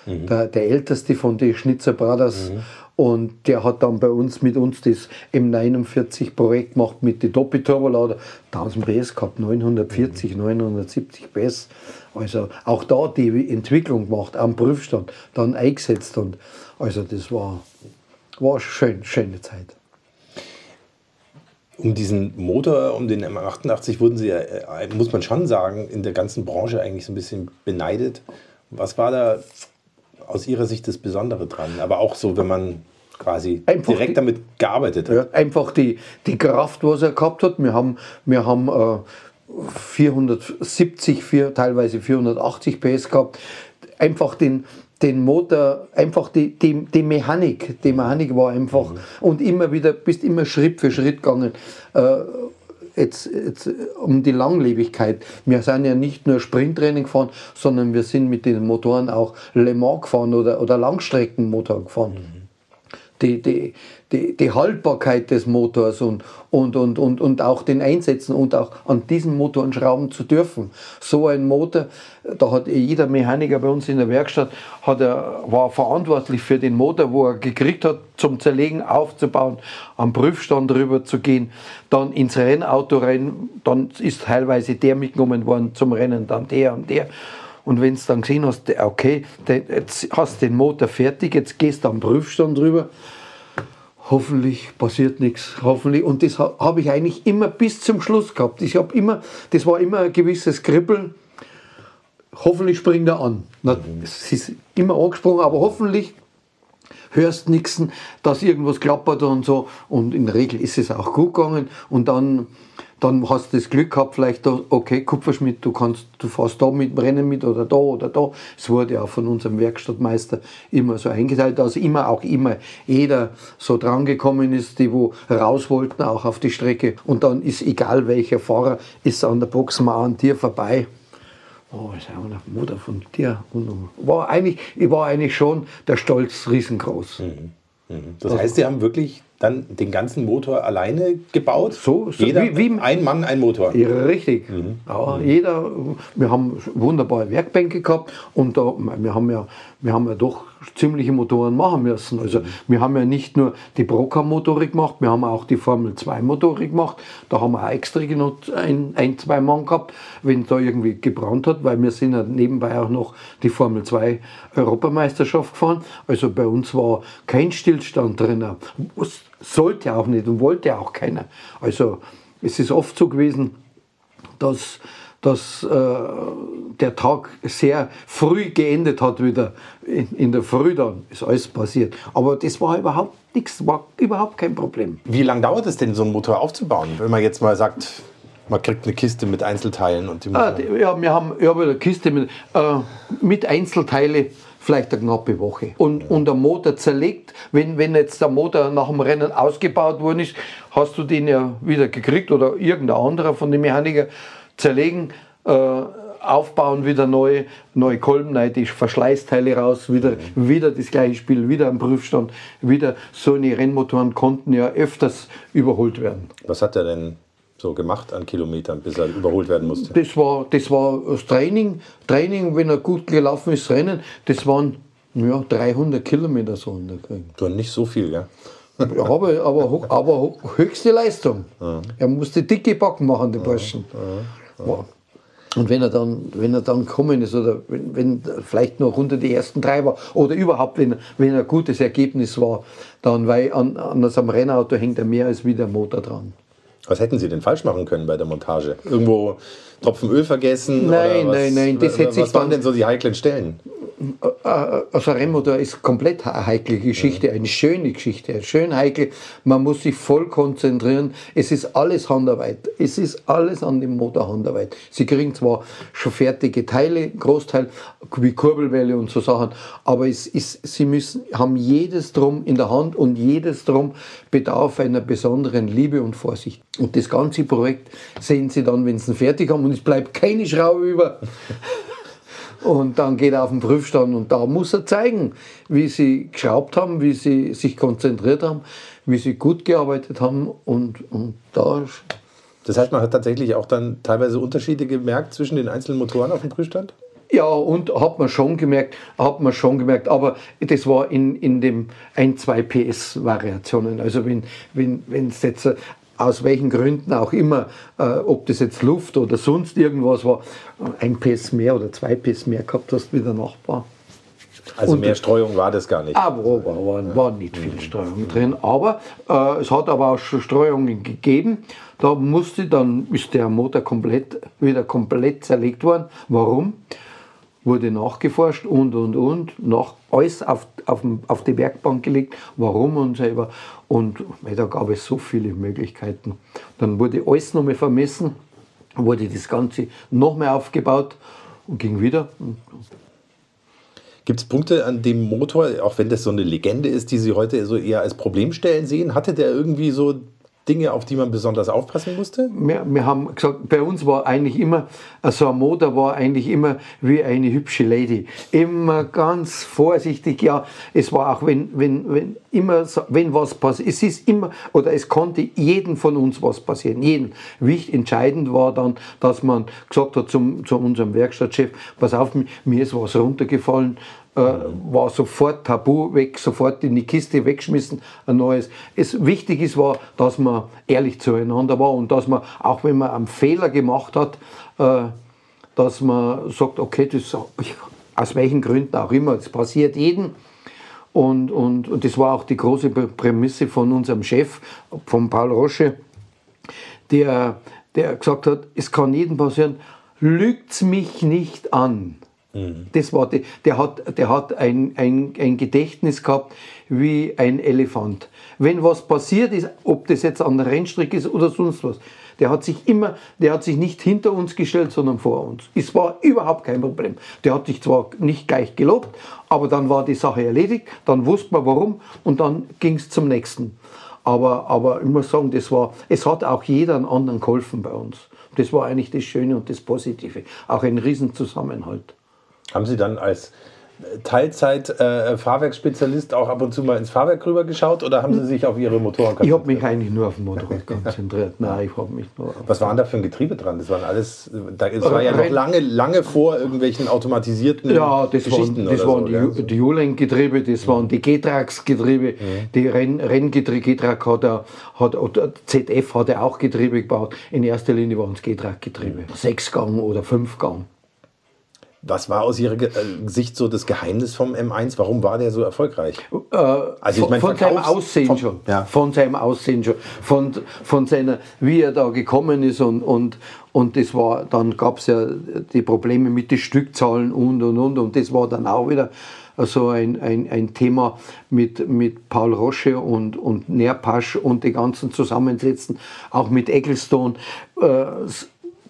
Mhm. Der, der älteste von den Schnitzer Brothers. Mhm. Und der hat dann bei uns mit uns das M49 Projekt gemacht mit den Doppelturbolader. 1000 PS gehabt, 940, mhm. 970 PS. Also auch da die Entwicklung gemacht, am Prüfstand, dann eingesetzt. Und also das war, war schön, schöne Zeit. Um diesen Motor, um den M88 wurden Sie, äh, muss man schon sagen, in der ganzen Branche eigentlich so ein bisschen beneidet. Was war da aus Ihrer Sicht das Besondere dran? Aber auch so, wenn man quasi einfach direkt die, damit gearbeitet hat. Ja, einfach die, die Kraft, was er gehabt hat. Wir haben, wir haben äh, 470, vier, teilweise 480 PS gehabt. Einfach den, den Motor, einfach die, die, die Mechanik, die Mechanik war einfach mhm. und immer wieder, bist immer Schritt für Schritt gegangen. Äh, jetzt, jetzt um die Langlebigkeit. Wir sind ja nicht nur Sprinttraining gefahren, sondern wir sind mit den Motoren auch Le Mans gefahren oder, oder Langstreckenmotor gefahren. Mhm die, die, die, die Haltbarkeit des Motors und, und, und, und, und auch den Einsätzen und auch an diesen Motoren schrauben zu dürfen. So ein Motor, da hat jeder Mechaniker bei uns in der Werkstatt, hat er, war verantwortlich für den Motor, wo er gekriegt hat, zum Zerlegen aufzubauen, am Prüfstand rüber zu gehen, dann ins Rennauto rein, dann ist teilweise der mitgenommen worden zum Rennen, dann der und der. Und wenn du dann gesehen hast, okay, jetzt hast du den Motor fertig, jetzt gehst du am Prüfstand drüber, hoffentlich passiert nichts, hoffentlich. Und das habe ich eigentlich immer bis zum Schluss gehabt. Ich habe immer, das war immer ein gewisses Kribbeln. Hoffentlich springt er an. Es ist immer angesprungen, aber hoffentlich hörst nichts, dass irgendwas klappert und so. Und in der Regel ist es auch gut gegangen. Und dann dann hast du das Glück gehabt, vielleicht, okay, Kupferschmidt, du kannst, du fährst da mit Rennen mit oder da oder da. Es wurde auch von unserem Werkstattmeister immer so eingeteilt, dass immer auch immer jeder so drangekommen ist, die wo raus wollten, auch auf die Strecke. Und dann ist egal welcher Fahrer, ist an der Box mal an dir vorbei. Oh, ist auch eine Mutter von dir. War eigentlich, ich war eigentlich schon der Stolz riesengroß. Mhm. Mhm. Das also, heißt, Sie haben wirklich dann den ganzen Motor alleine gebaut? So, so jeder, wie, wie, ein Mann, ein Motor. Richtig. Mhm. Ja, mhm. Jeder, wir haben wunderbare Werkbänke gehabt und da, wir haben ja, wir haben ja doch ziemliche Motoren machen müssen. Also mhm. wir haben ja nicht nur die Broca-Motorik gemacht, wir haben auch die Formel 2-Motorik gemacht. Da haben wir auch extra genug ein, ein, zwei Mann gehabt, wenn da irgendwie gebrannt hat, weil wir sind ja nebenbei auch noch die Formel 2 Europameisterschaft gefahren. Also bei uns war kein Stillstand drin. Sollte auch nicht und wollte auch keiner. Also es ist oft so gewesen, dass dass äh, der Tag sehr früh geendet hat wieder. In, in, der Früh dann ist alles passiert. Aber das war überhaupt nichts, war überhaupt kein Problem. Wie lange dauert es denn, so einen Motor aufzubauen? Wenn man jetzt mal sagt, man kriegt eine Kiste mit Einzelteilen und die ah, Ja, wir haben ja, eine Kiste mit, äh, mit Einzelteile vielleicht eine knappe Woche. Und, und der Motor zerlegt, wenn, wenn jetzt der Motor nach dem Rennen ausgebaut worden ist, hast du den ja wieder gekriegt oder irgendein anderer von den Mechanikern zerlegen, äh, aufbauen, wieder neue, neue Kolben rein, die Verschleißteile raus, wieder, mhm. wieder das gleiche Spiel, wieder am Prüfstand, wieder so eine Rennmotoren konnten ja öfters überholt werden. Was hat er denn so gemacht an Kilometern, bis er überholt werden musste? Das war das, war das Training. Training, wenn er gut gelaufen ist, Rennen, das waren ja, 300 Kilometer so in der. Du nicht so viel, ja? Ja, aber, aber, aber höchste Leistung. Ja. Er musste dicke Backen machen, die Burschen. Ja. Ja. Und wenn er dann, wenn er dann gekommen ist oder wenn, wenn vielleicht noch unter die ersten drei war oder überhaupt, wenn, wenn ein gutes Ergebnis war, dann, weil an, an so einem Rennauto hängt er mehr als wie der Motor dran. Was hätten Sie denn falsch machen können bei der Montage? Irgendwo Tropfen Öl vergessen? Nein, nein, nein. Das was, was waren denn so die heiklen Stellen? Also Rennmotor ist komplett eine heikle Geschichte, eine schöne Geschichte, schön heikel. Man muss sich voll konzentrieren. Es ist alles Handarbeit. Es ist alles an dem Motor Handarbeit. Sie kriegen zwar schon fertige Teile, Großteil, wie Kurbelwelle und so Sachen, aber es ist, sie müssen, haben jedes Drum in der Hand und jedes Drum bedarf einer besonderen Liebe und Vorsicht. Und das ganze Projekt sehen Sie dann, wenn Sie ihn fertig haben und es bleibt keine Schraube über. Und dann geht er auf den Prüfstand und da muss er zeigen, wie sie geschraubt haben, wie sie sich konzentriert haben, wie sie gut gearbeitet haben und, und da. Das heißt, man hat tatsächlich auch dann teilweise Unterschiede gemerkt zwischen den einzelnen Motoren auf dem Prüfstand? Ja, und hat man schon gemerkt, hat man schon gemerkt, aber das war in, in dem 1, 2 PS Variationen. Also wenn, wenn, wenn es jetzt aus welchen Gründen auch immer, äh, ob das jetzt Luft oder sonst irgendwas war, ein PS mehr oder zwei PS mehr gehabt hast wie der Nachbar. Also Und- mehr Streuung war das gar nicht. aber war, war, war nicht viel Streuung drin. Aber äh, es hat aber auch schon Streuungen gegeben. Da musste dann, ist der Motor komplett, wieder komplett zerlegt worden. Warum? Wurde nachgeforscht und, und, und. Nach, alles auf, auf, auf die Werkbank gelegt. Warum und selber. Und da gab es so viele Möglichkeiten. Dann wurde alles nochmal vermessen. Wurde das Ganze noch mehr aufgebaut und ging wieder. Gibt es Punkte an dem Motor, auch wenn das so eine Legende ist, die Sie heute so eher als Problemstellen sehen? Hatte der irgendwie so Dinge, auf die man besonders aufpassen musste? wir, wir haben gesagt, bei uns war eigentlich immer, so ein Motor war eigentlich immer wie eine hübsche Lady. Immer ganz vorsichtig, ja. Es war auch, wenn, wenn, wenn immer, wenn was passiert, es ist immer, oder es konnte jedem von uns was passieren, jeden. Wichtig, entscheidend war dann, dass man gesagt hat zum, zu unserem Werkstattchef, pass auf, mir ist was runtergefallen, äh, war sofort tabu weg, sofort in die Kiste weggeschmissen, ein neues. Es wichtig ist war, dass man ehrlich zueinander war und dass man, auch wenn man einen Fehler gemacht hat, äh, dass man sagt, okay, das, aus welchen Gründen auch immer, das passiert jedem. Und, und, und das war auch die große Prämisse von unserem Chef, von Paul Rosche, der, der gesagt hat, es kann jedem passieren, lügt's mich nicht an. Das war die, der hat, der hat ein, ein, ein Gedächtnis gehabt wie ein Elefant. Wenn was passiert ist, ob das jetzt an der Rennstrecke ist oder sonst was, der hat sich immer, der hat sich nicht hinter uns gestellt, sondern vor uns. Es war überhaupt kein Problem. Der hat sich zwar nicht gleich gelobt, aber dann war die Sache erledigt, dann wusste man warum und dann ging es zum nächsten. Aber, aber ich muss sagen, das war, es hat auch jeder einen anderen geholfen bei uns. Das war eigentlich das Schöne und das Positive. Auch ein Riesenzusammenhalt. Haben Sie dann als Teilzeit-Fahrwerksspezialist auch ab und zu mal ins Fahrwerk rüber geschaut oder haben Sie sich auf Ihre Motoren Ich habe konzentriert? mich eigentlich nur auf den Motorrad konzentriert. Nein, ich habe mich nur Was waren da für ein Getriebe dran? Das waren alles, da, es war ja noch lange, lange vor irgendwelchen automatisierten Ja, das Geschichten waren, das waren so, die, die Julen-Getriebe, das waren die G-Trax-Getriebe, die Renn, Renngetriebe, G-Track hat, er, hat oder ZF hat er auch Getriebe gebaut. In erster Linie waren es G-Track-Getriebe. Sechsgang oder Fünfgang. Was war aus Ihrer äh, Sicht so das Geheimnis vom M1? Warum war der so erfolgreich? also von, von seinem Aussehen vom- schon. Ja. Von seinem Aussehen schon. Von, von seiner, wie er da gekommen ist und, und, und das war, dann gab es ja die Probleme mit den Stückzahlen und und und und das war dann auch wieder so ein, ein, ein Thema mit, mit Paul Rosche und, und Nerpasch und die ganzen Zusammensetzen, auch mit Ecclestone. Äh,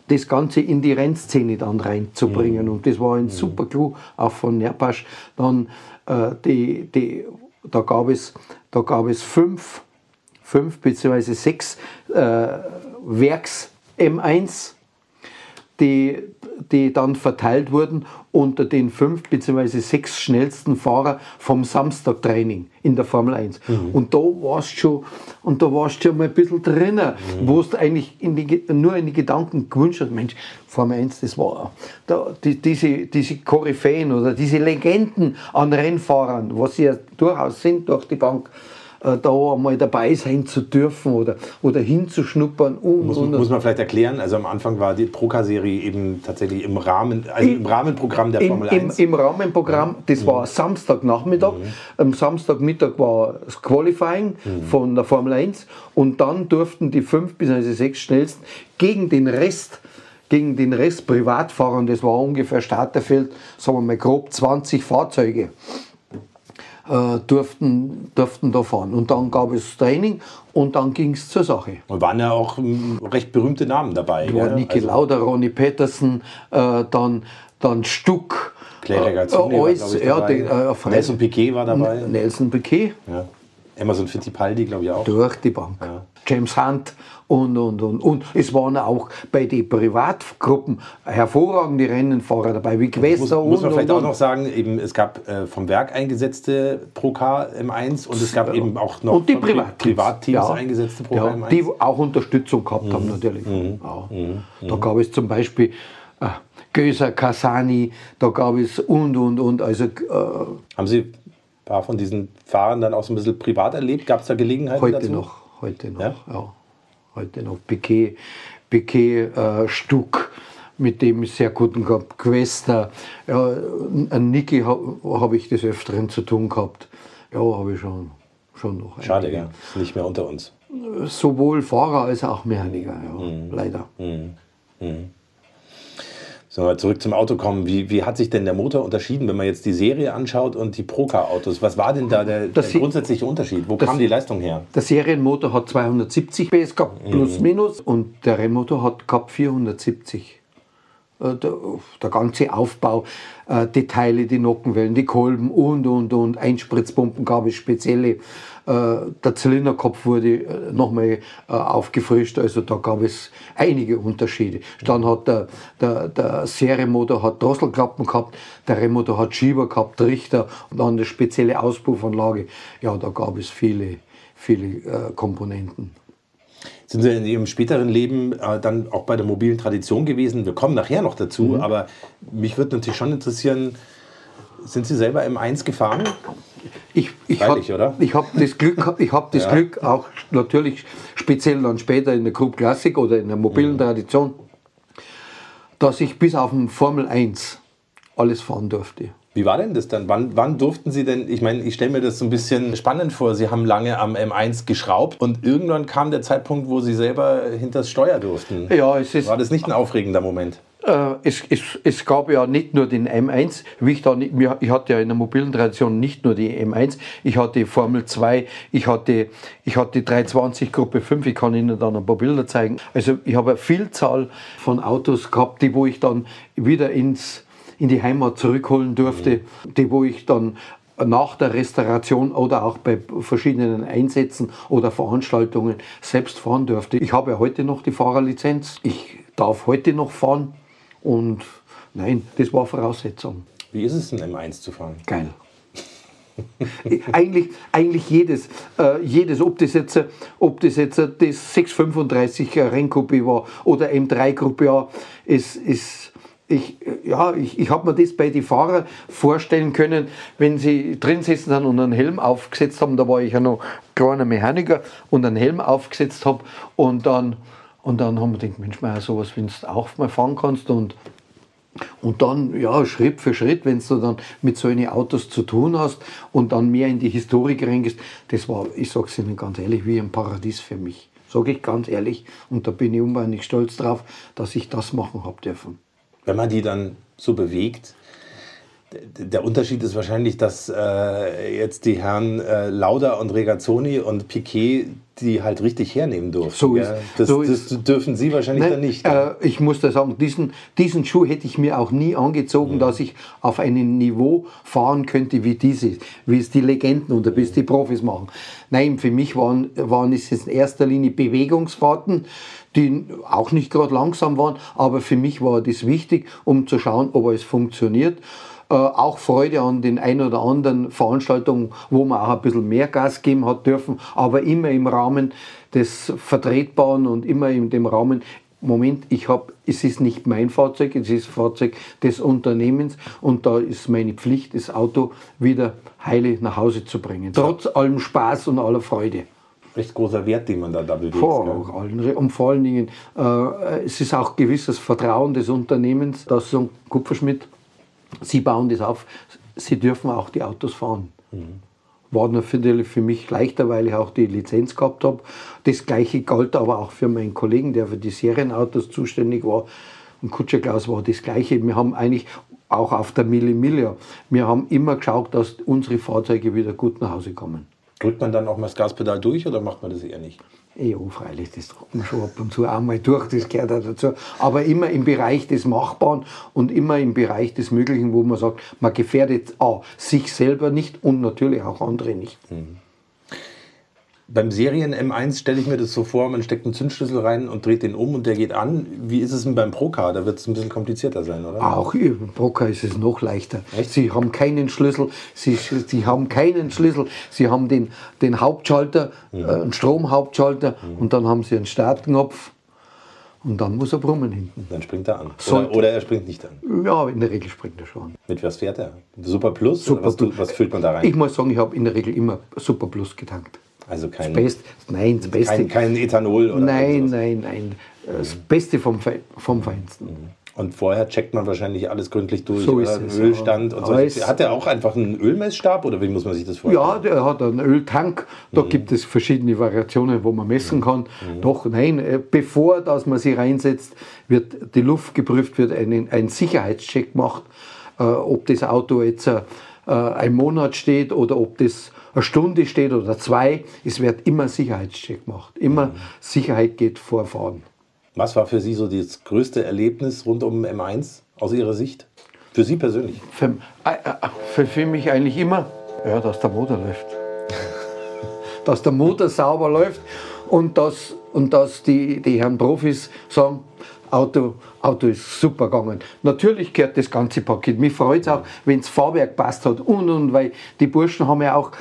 das Ganze in die Rennszene dann reinzubringen. Und das war ein super Clou, auch von Nerpasch. Dann äh, die, die, da, gab es, da gab es fünf, fünf bzw. sechs äh, Werks M1, die, die dann verteilt wurden unter den fünf bzw. sechs schnellsten Fahrer vom Samstagtraining in der Formel 1. Und da warst schon, und da warst schon mal ein bisschen drinnen, wo du eigentlich in die, nur in die Gedanken gewünscht hast, Mensch, Formel 1, das war da, die, diese, diese Koryphäen oder diese Legenden an Rennfahrern, was sie ja durchaus sind durch die Bank, äh, da einmal dabei sein zu dürfen oder, oder hinzuschnuppern. Und, Muss, und, muss man vielleicht erklären, also am Anfang war die Proca-Serie eben tatsächlich im Rahmen, also im Rahmenprogramm der Im, Formel im, 1. Im Rahmenprogramm, das war Samstagnachmittag. Am Samstagmittag war das Qualifying von der Formel 1 und dann durften die fünf bis also sechs schnellsten gegen den Rest gegen den Rest Privatfahrer, und das war ungefähr Starterfeld, sagen wir mal grob 20 Fahrzeuge, äh, durften, durften da fahren. Und dann gab es Training und dann ging es zur Sache. Und waren ja auch ähm, recht berühmte Namen dabei. Ja? Niki Also- Lauda, Ronny Petersen, äh, dann, dann Stuck. Clay Regazzoni äh, alles, ich, ja, die, äh, Nelson Piquet war dabei. Nelson Piquet Ja. Emerson Fittipaldi, glaube ich auch. durch die Bank. Ja. James Hunt und, und, und. Und es waren auch bei den Privatgruppen hervorragende Rennenfahrer dabei, wie Muss, Quester muss und, man vielleicht und, auch noch sagen, eben, es gab äh, vom Werk eingesetzte Pro K M1 und es gab eben auch noch und die Privatteams, Privatteams ja. eingesetzte Pro ja, K M1. Die auch Unterstützung gehabt Mhm. haben natürlich. Ja. Da gab es zum Beispiel äh, Göser, Kasani, da gab es und und und. Also äh, Haben Sie paar von diesen Fahrern dann auch so ein bisschen privat erlebt? Gab es da Gelegenheiten Heute dazu? noch, heute noch, Ja? ja. Heute noch. Piquet, Piquet äh, Stuck, mit dem ich sehr guten gehabt. Quester, ja, an Niki habe hab ich des Öfteren zu tun gehabt. Ja, habe ich schon, schon noch. Schade? Ist nicht mehr unter uns. Sowohl Fahrer als auch Mechaniker, ja, Mhm. leider. Sollen wir zurück zum Auto kommen? Wie, wie hat sich denn der Motor unterschieden, wenn man jetzt die Serie anschaut und die Procar-Autos? Was war denn da der, der grundsätzliche Unterschied? Wo kam die Leistung her? Der Serienmotor hat 270 PS gehabt, plus minus, und der Rennmotor hat gehabt 470. Äh, Der, der ganze Aufbau, äh, die Teile, die Nockenwellen, die Kolben und, und, und, Einspritzpumpen gab es spezielle. Äh, der Zylinderkopf wurde äh, nochmal äh, aufgefrischt, also da gab es einige Unterschiede. Dann hat der, der, der Serienmotor hat Drosselklappen gehabt, der Rennmotor hat Schieber gehabt, Richter und dann eine spezielle Auspuffanlage. Ja, da gab es viele, viele Komponenten. Sind Sie in Ihrem späteren Leben äh, dann auch bei der mobilen Tradition gewesen? Wir kommen nachher noch dazu, Mhm. aber mich würde natürlich schon interessieren, sind Sie selber M1 gefahren? Ich, ich Freilich, hab, habe das Glück, ich hab das Ja. Glück auch natürlich speziell dann später in der Group Classic oder in der mobilen Mhm. Tradition, dass ich bis auf den Formel 1 alles fahren durfte. Wie war denn das dann? Wann, wann durften Sie denn, ich meine, ich stelle mir das so ein bisschen spannend vor, Sie haben lange am M1 geschraubt und irgendwann kam der Zeitpunkt, wo Sie selber hinters Steuer durften. Ja, es ist, War das nicht ein aufregender Moment? Äh, es, es, es gab ja nicht nur den M1, wie ich, da nicht, mir- ich hatte ja in der mobilen Tradition nicht nur die M1, ich hatte Formel 2, ich hatte, ich hatte 320 Gruppe 5, ich kann Ihnen dann ein paar Bilder zeigen. Also ich habe eine Vielzahl von Autos gehabt, die wo ich dann wieder ins, in die Heimat zurückholen durfte, die wo ich dann nach der Restauration oder auch bei verschiedenen Einsätzen oder Veranstaltungen selbst fahren durfte. Ich habe heute noch die Fahrerlizenz. Ich darf heute noch fahren. Und nein, das war Voraussetzung. Wie ist es, ein M1 zu fahren? Geil. eigentlich, eigentlich jedes, äh, jedes, ob das jetzt, ob das jetzt das 635 Rennkupé war oder M3-Gruppe A, ist, ist ich, ja, ich, ich habe mir das bei den Fahrern vorstellen können, wenn sie drin sitzen sind und einen Helm aufgesetzt haben, da war ich ja noch kleiner Mechaniker und einen Helm aufgesetzt habe und dann, und dann haben wir gedacht, Mensch, mal sowas, wenn du auch mal fahren kannst und und dann, ja, Schritt für Schritt, wenn du dann mit solchen Autos zu tun hast und dann mehr in die Historik reingehst, das war, ich sag's Ihnen ganz ehrlich, wie ein Paradies für mich. Sage ich ganz ehrlich. Und da bin ich unwahrscheinlich stolz drauf, dass ich das machen habe dürfen. Wenn man die dann so bewegt, der Unterschied ist wahrscheinlich, dass äh, jetzt die Herren äh, Lauda und Regazzoni und Piquet die halt richtig hernehmen durften. So ist- das, so das dürfen Sie wahrscheinlich Nein, dann nicht. Äh, ich muss da sagen, diesen, diesen Schuh hätte ich mir auch nie angezogen, Mhm. dass ich auf einem Niveau fahren könnte wie diese, wie es die Legenden oder wie es die Profis machen. Nein, für mich waren, waren es in erster Linie Bewegungsfahrten, die auch nicht gerade langsam waren, aber für mich war das wichtig, um zu schauen, ob es funktioniert. Äh, auch Freude an den ein oder anderen Veranstaltungen, wo man auch ein bisschen mehr Gas geben hat dürfen, aber immer im Rahmen des Vertretbaren und immer in dem Rahmen, Moment, ich habe, es ist nicht mein Fahrzeug, es ist Fahrzeug des Unternehmens und da ist meine Pflicht, das Auto wieder heile nach Hause zu bringen. Trotz allem Spaß und aller Freude. Echt großer Wert, den man da, da bewegt. Vor allen, und vor allen Dingen, äh, es ist auch gewisses Vertrauen des Unternehmens, dass so ein Kupferschmidt, Sie bauen das auf, Sie dürfen auch die Autos fahren. War natürlich für mich leichter, weil ich auch die Lizenz gehabt habe. Das gleiche galt aber auch für meinen Kollegen, der für die Serienautos zuständig war. Und Kutscher Klaus war das gleiche. Wir haben eigentlich auch auf der Mille Mille, wir haben immer geschaut, dass unsere Fahrzeuge wieder gut nach Hause kommen. Drückt man dann auch mal das Gaspedal durch oder macht man das eher nicht? Ja, freilich, das drückt man schon ab und zu auch mal durch, das gehört auch dazu. Aber immer im Bereich des Machbaren und immer im Bereich des Möglichen, wo man sagt, man gefährdet A, sich selber nicht und natürlich auch andere nicht. Beim Serien M1 stelle ich mir das so vor, man steckt einen Zündschlüssel rein und dreht den um und der geht an. Wie ist es denn beim Procar? Da wird es ein bisschen komplizierter sein, oder? Auch im Broker ist es noch leichter. Echt? Sie haben keinen Schlüssel, Sie, Sie haben keinen Schlüssel, Sie haben den, den Hauptschalter, äh, einen Stromhauptschalter und dann haben Sie einen Startknopf und dann muss er brummen hinten. Dann springt er an. Oder, oder er springt nicht an. Ja, in der Regel springt er schon. Mit was fährt er? Super Plus? Super was, Plus. was füllt man da rein? Ich muss sagen, ich habe in der Regel immer Super Plus getankt. also kein, Best, nein, das Beste. kein, kein Ethanol oder nein, nein, nein. Das Beste vom, vom Feinsten. Und vorher checkt man wahrscheinlich alles gründlich durch, So ist oder? es, Ölstand ja. und so. Hat er auch einfach einen Ölmessstab oder wie muss man sich das vorstellen? Ja, der hat einen Öltank. Da gibt es verschiedene Variationen, wo man messen kann. Doch, nein, äh, bevor dass man sie reinsetzt, wird die Luft geprüft, wird ein, ein Sicherheitscheck gemacht, äh, ob das Auto jetzt äh, ein Monat steht oder ob das eine Stunde steht oder zwei. Es wird immer Sicherheitscheck gemacht. Immer Sicherheit geht vor Fahren. Was war für Sie so das größte Erlebnis rund um M1 aus Ihrer Sicht? Für Sie persönlich? Für, äh, äh, für, für mich eigentlich immer, ja, dass der Motor läuft. dass der Motor sauber läuft und dass, und dass die, die Herren Profis sagen, Auto, Auto ist super gegangen. Natürlich gehört das ganze Paket. Mich freut es auch, wenn das Fahrwerk passt hat und und, weil die Burschen haben ja auch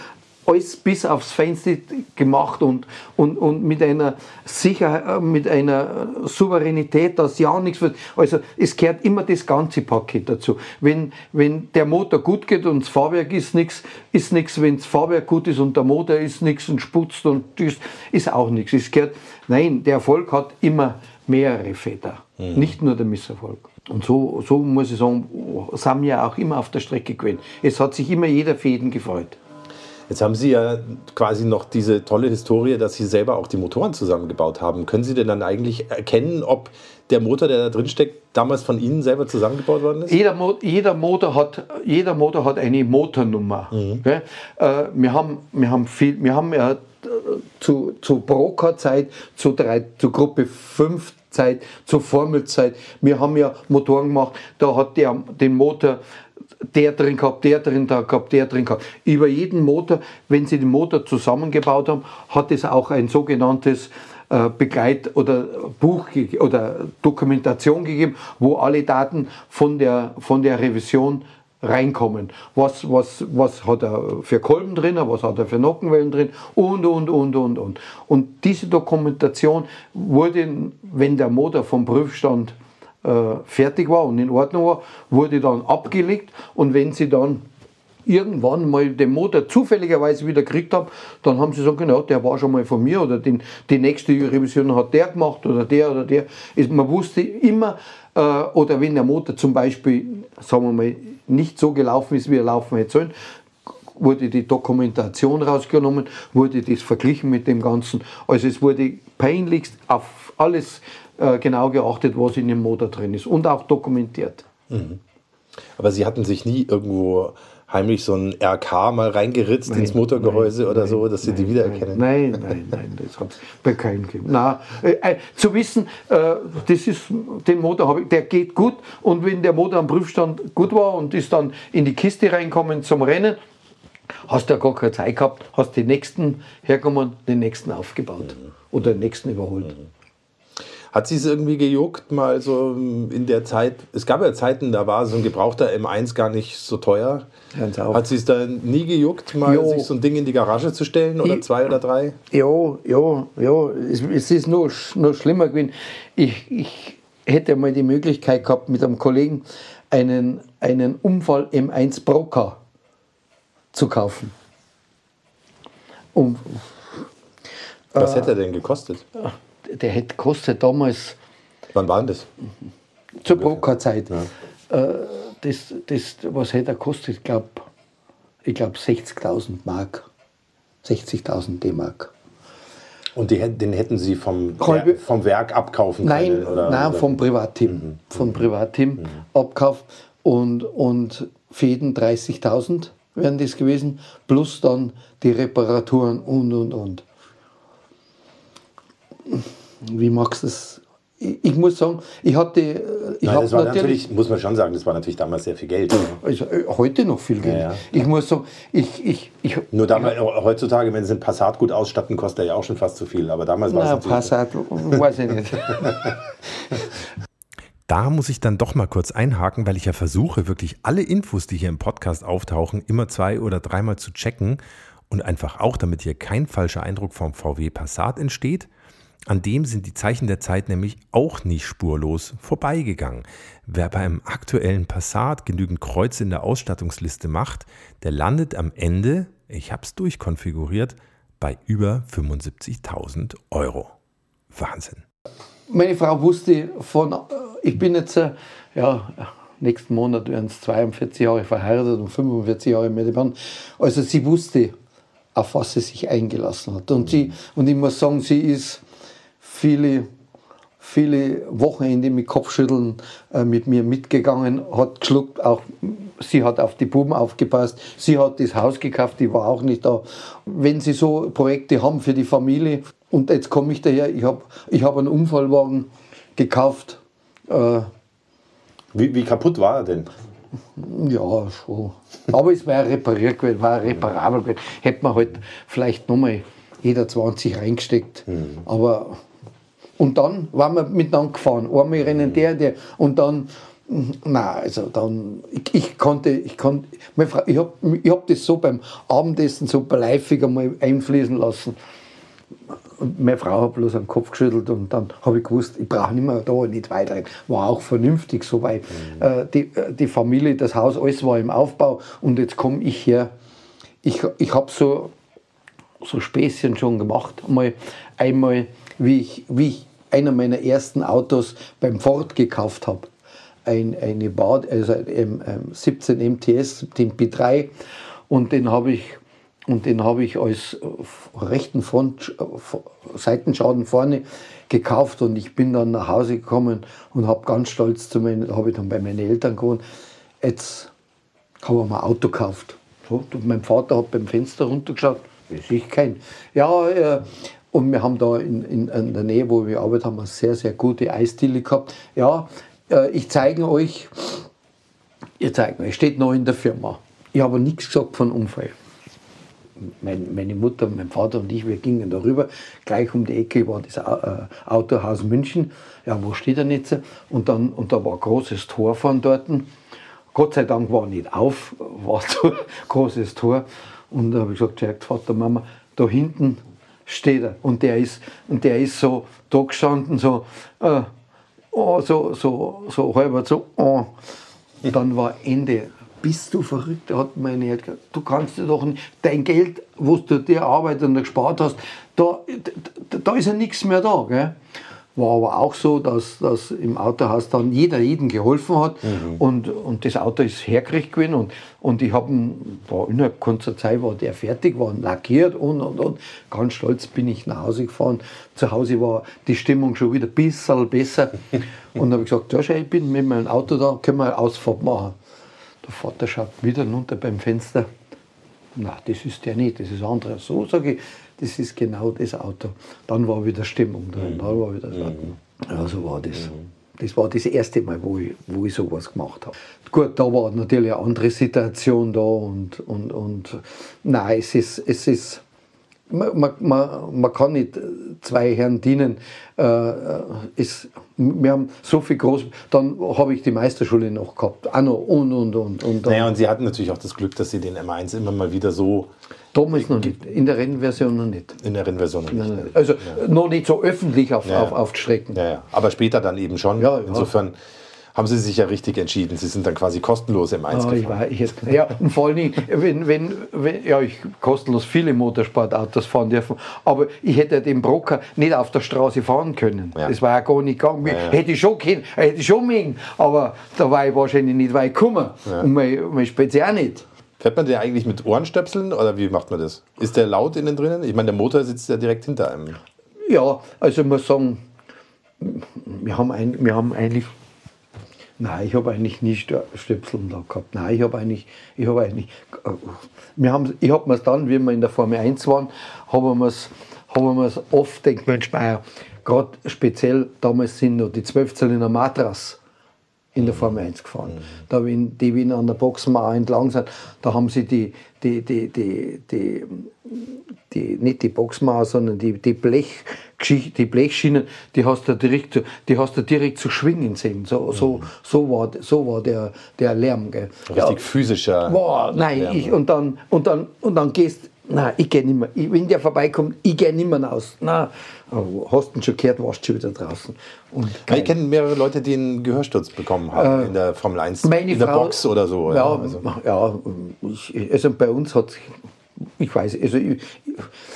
alles bis aufs Fenster gemacht und, und, und mit einer Sicherheit, mit einer Souveränität, dass ja nichts wird. Also es gehört immer das ganze Paket dazu. Wenn, wenn der Motor gut geht und das Fahrwerk ist nichts, ist nichts. Wenn das Fahrwerk gut ist und der Motor ist nichts und sputzt und ist, ist auch nichts. Es gehört, nein, der Erfolg hat immer mehrere Väter, nicht nur der Misserfolg. Und so, so muss ich sagen, sind wir auch immer auf der Strecke gewesen. Es hat sich immer jeder für jeden gefreut. Jetzt haben Sie ja quasi noch diese tolle Historie, dass Sie selber auch die Motoren zusammengebaut haben. Können Sie denn dann eigentlich erkennen, ob der Motor, der da drin steckt, damals von Ihnen selber zusammengebaut worden ist? Jeder, Mo jeder, Motor hat, jeder Motor hat eine Motornummer. Gell? Äh, wir, haben, wir haben viel, wir haben ja äh, zu, zu Broker-Zeit, zu, drei- zu Gruppe 5 Zeit, zur Formelzeit, wir haben ja Motoren gemacht, da hat der den Motor der drin gehabt, der drin da gehabt, der drin gehabt. Über jeden Motor, wenn Sie den Motor zusammengebaut haben, hat es auch ein sogenanntes äh, Begleit- oder Buch oder Dokumentation gegeben, wo alle Daten von der, von der Revision reinkommen. Was, was, was hat er für Kolben drin, was hat er für Nockenwellen drin und, und, und, und, und. Und diese Dokumentation wurde, wenn der Motor vom Prüfstand fertig war und in Ordnung war, wurde dann abgelegt und wenn sie dann irgendwann mal den Motor zufälligerweise wieder gekriegt haben, dann haben sie gesagt, genau, der war schon mal von mir oder den, die nächste Revision hat der gemacht oder der oder der. Man wusste immer, äh, oder wenn der Motor zum Beispiel, sagen wir mal, nicht so gelaufen ist, wie er laufen hätte sollen, wurde die Dokumentation rausgenommen, wurde das verglichen mit dem Ganzen. Also es wurde peinlichst auf alles äh, genau geachtet, was in dem Motor drin ist und auch dokumentiert. Aber Sie hatten sich nie irgendwo heimlich so ein RK mal reingeritzt ins Motorgehäuse oder so, dass Sie die wiedererkennen? Nein, nein, nein, das hat bei keinem gegeben. Nein, äh, äh, zu wissen, äh, das ist, den Motor habe ich, der geht gut und wenn der Motor am Prüfstand gut war und ist dann in die Kiste reinkommen zum Rennen, hast du ja gar keine Zeit gehabt, hast den nächsten hergekommen, den nächsten aufgebaut oder den nächsten überholt. Hat Sie es irgendwie gejuckt, mal so in der Zeit? Es gab ja Zeiten, da war so ein gebrauchter M1 gar nicht so teuer. Hat Sie es da nie gejuckt, mal Jo. sich so ein Ding in die Garage zu stellen oder Ich- zwei oder drei? Ja, ja, ja, es, es ist sch- noch schlimmer gewesen. Ich, ich hätte mal die Möglichkeit gehabt, mit einem Kollegen einen, einen Unfall M1 Broker zu kaufen. Und Was Äh. hätte er denn gekostet? Der hätte kostet damals Wann war denn das? zur Brokerzeit, äh, das, das, was hätte er kostet? Ich glaube, ich glaub 60.000 Mark. 60.000 D-Mark. Und die, den hätten Sie vom, Wer- vom Werk abkaufen Nein, können? Oder, nein oder? vom Privatteam. Vom Privatteam abkauft und, und für jeden 30.000 wären das gewesen, plus dann die Reparaturen und und und. Wie magst du das? Ich, ich muss sagen, ich hatte, äh, ich Nein, habe das war natürlich, natürlich, muss man schon sagen, das war natürlich damals sehr viel Geld. also heute noch viel Geld. Ja, ja. Ich muss sagen, ich, ich, ich Nur damals, heutzutage, wenn Sie einen Passat gut ausstatten, kostet er ja auch schon fast zu viel. Aber damals war es na, natürlich. Passat, weiß ich nicht. Da muss ich dann doch mal kurz einhaken, weil ich ja versuche, wirklich alle Infos, die hier im Podcast auftauchen, immer zwei oder dreimal zu checken und einfach auch, damit hier kein falscher Eindruck vom VW Passat entsteht. An dem sind die Zeichen der Zeit nämlich auch nicht spurlos vorbeigegangen. Wer beim aktuellen Passat genügend Kreuze in der Ausstattungsliste macht, der landet am Ende, ich habe es durchkonfiguriert, bei über 75.000 Euro. Wahnsinn. Meine Frau wusste von, ich bin jetzt, äh, ja, nächsten Monat werden es 42 Jahre verheiratet und 45 Jahre mit dem Also sie wusste, auf was sie sich eingelassen hat. Und, sie, und ich muss sagen, sie ist viele, viele Wochenende mit Kopfschütteln äh, mit mir mitgegangen, hat geschluckt, auch sie hat auf die Buben aufgepasst, sie hat das Haus gekauft, die war auch nicht da. Wenn sie so Projekte haben für die Familie, und jetzt komme ich daher, ich habe ich hab einen Unfallwagen gekauft. Äh, wie, wie kaputt war er denn? Ja, schon. Aber es war repariert gewesen, war reparabel gewesen. Hätte man halt vielleicht nochmal jeder 20 reingesteckt. Mhm. Aber und dann waren wir miteinander gefahren. Einmal rennen der, der und dann na, also dann, ich, ich konnte, ich konnte, ich habe ich hab das so beim Abendessen so beleifig einmal einfließen lassen. Und meine Frau hat bloß den Kopf geschüttelt und dann habe ich gewusst, ich brauche nicht mehr da nicht weiterreden. War auch vernünftig so weit. Mhm. Äh, die, äh, die Familie, das Haus, alles war im Aufbau und jetzt komme ich her. Ich, ich habe so, so Späßchen schon gemacht. Einmal, einmal wie, ich, wie ich einer meiner ersten Autos beim Ford gekauft habe. Ein, eine Bad, also ein, ein 17 MTS, den P3 und den habe ich und ich als äh, rechten Front, äh, Seitenschaden vorne gekauft und ich bin dann nach Hause gekommen und habe ganz stolz zu meinen, habe ich dann bei meinen Eltern gewohnt, jetzt habe ich mir ein Auto gekauft. Und mein Vater hat beim Fenster runtergeschaut, das ich kein. Ja, äh, und wir haben da in, in, in, der Nähe, wo wir arbeitet haben, eine sehr, sehr gute Eisdiele gehabt. Ja, äh, ich zeige euch, ihr zeigt mir, steht noch in der Firma. Ich habe nichts gesagt von Unfall mein, meine Mutter, mein Vater und ich, wir gingen darüber. Gleich um die Ecke war das äh, Autohaus München. Ja, wo steht er jetzt? Und, dann, und da war ein großes Tor von dort. Gott sei Dank war nicht auf, war so ein großes Tor. Und da habe ich gesagt, Vater, Mama, da hinten steht er. Und der ist, und der ist so da gestanden, so, äh, oh, so, so, so halber so, oh. Dann war Ende bist du verrückt? hat meine gesagt, du kannst dir doch nicht, dein Geld, was du dir arbeitet und gespart hast, da, da, da ist ja nichts mehr da. Gell? War aber auch so, dass, dass im Autohaus dann jeder jeden geholfen hat mhm. und, und das Auto ist hergekriegt gewesen und, und ich habe war innerhalb kurzer Zeit war der fertig, war lackiert und, und, und ganz stolz bin ich nach Hause gefahren. Zu Hause war die Stimmung schon wieder ein bisschen besser und habe gesagt, ja, ich bin mit meinem Auto da, können wir eine Ausfahrt machen. Der Vater schaut wieder runter beim Fenster. Na, das ist der nicht, das ist anderer. So sage ich, das ist genau das Auto. Dann war wieder Stimmung drin, mhm. dann war wieder das Auto. Ja, so war das. Mhm. Das war das erste Mal, wo ich, wo ich sowas gemacht habe. Gut, da war natürlich eine andere Situation da und, und, und nein, es ist, es ist man, man, man kann nicht zwei Herren dienen. Äh, es, wir haben so viel groß. Dann habe ich die Meisterschule noch gehabt. Auch noch und und und. und naja, und Sie hatten natürlich auch das Glück, dass Sie den M1 immer mal wieder so. Damals noch nicht. In der Rennversion noch nicht. In der Rennversion noch nicht. Nein. Also ja. noch nicht so öffentlich auf, ja. auf, auf Strecken. Ja. Aber später dann eben schon. Insofern haben Sie sich ja richtig entschieden. Sie sind dann quasi kostenlos im Eins oh, ich war, ich hätte, Ja, und vor allem, wenn, wenn, wenn, ja, ich kostenlos viele Motorsportautos fahren dürfen, aber ich hätte den Brocker nicht auf der Straße fahren können. Ja. Das war ja gar nicht gegangen. Ja, ja. Hätte ich schon können, hätte ich schon mögen, aber da war ich wahrscheinlich nicht weit gekommen. Und mein, mein Speziell nicht. Fährt man den eigentlich mit Ohrenstöpseln oder wie macht man das? Ist der laut innen drinnen? Ich meine, der Motor sitzt ja direkt hinter einem. Ja, also ich muss sagen, wir haben, ein, wir haben eigentlich Nein, ich habe eigentlich nie Stöpsel da gehabt. Nein, ich habe eigentlich, ich habe eigentlich, wir haben, ich habe mir dann, wie wir in der Formel 1 waren, haben wir es haben oft gedacht, Mensch, gerade speziell damals sind noch die 12 Zylinder Matras in der Formel 1 gefahren. Mhm. Da, wenn die Wiener an der Boxenmauer entlang sind, da haben sie die, die, die, die, die, die nicht die Boxmauer, sondern die, die, Blech, die Blechschienen, die hast du direkt, die hast du direkt zu schwingen sehen. So, so, mhm. so, war, so war der, der Lärm. Gell. Richtig ja, physischer. Boah, nein, Lärm. Ich, und, dann, und, dann, und dann gehst Nein, ich gehe nicht mehr. Ich, wenn der vorbeikommt, ich gehe nicht mehr raus. Nein, oh, hast du ihn schon gehört, warst du schon wieder draußen. Ich kenne mehrere Leute, die einen Gehörsturz bekommen haben äh, in der Formel 1, meine in der Frau, Box oder so. Ja, ja, also. ja ich, also bei uns hat ich weiß, also ich,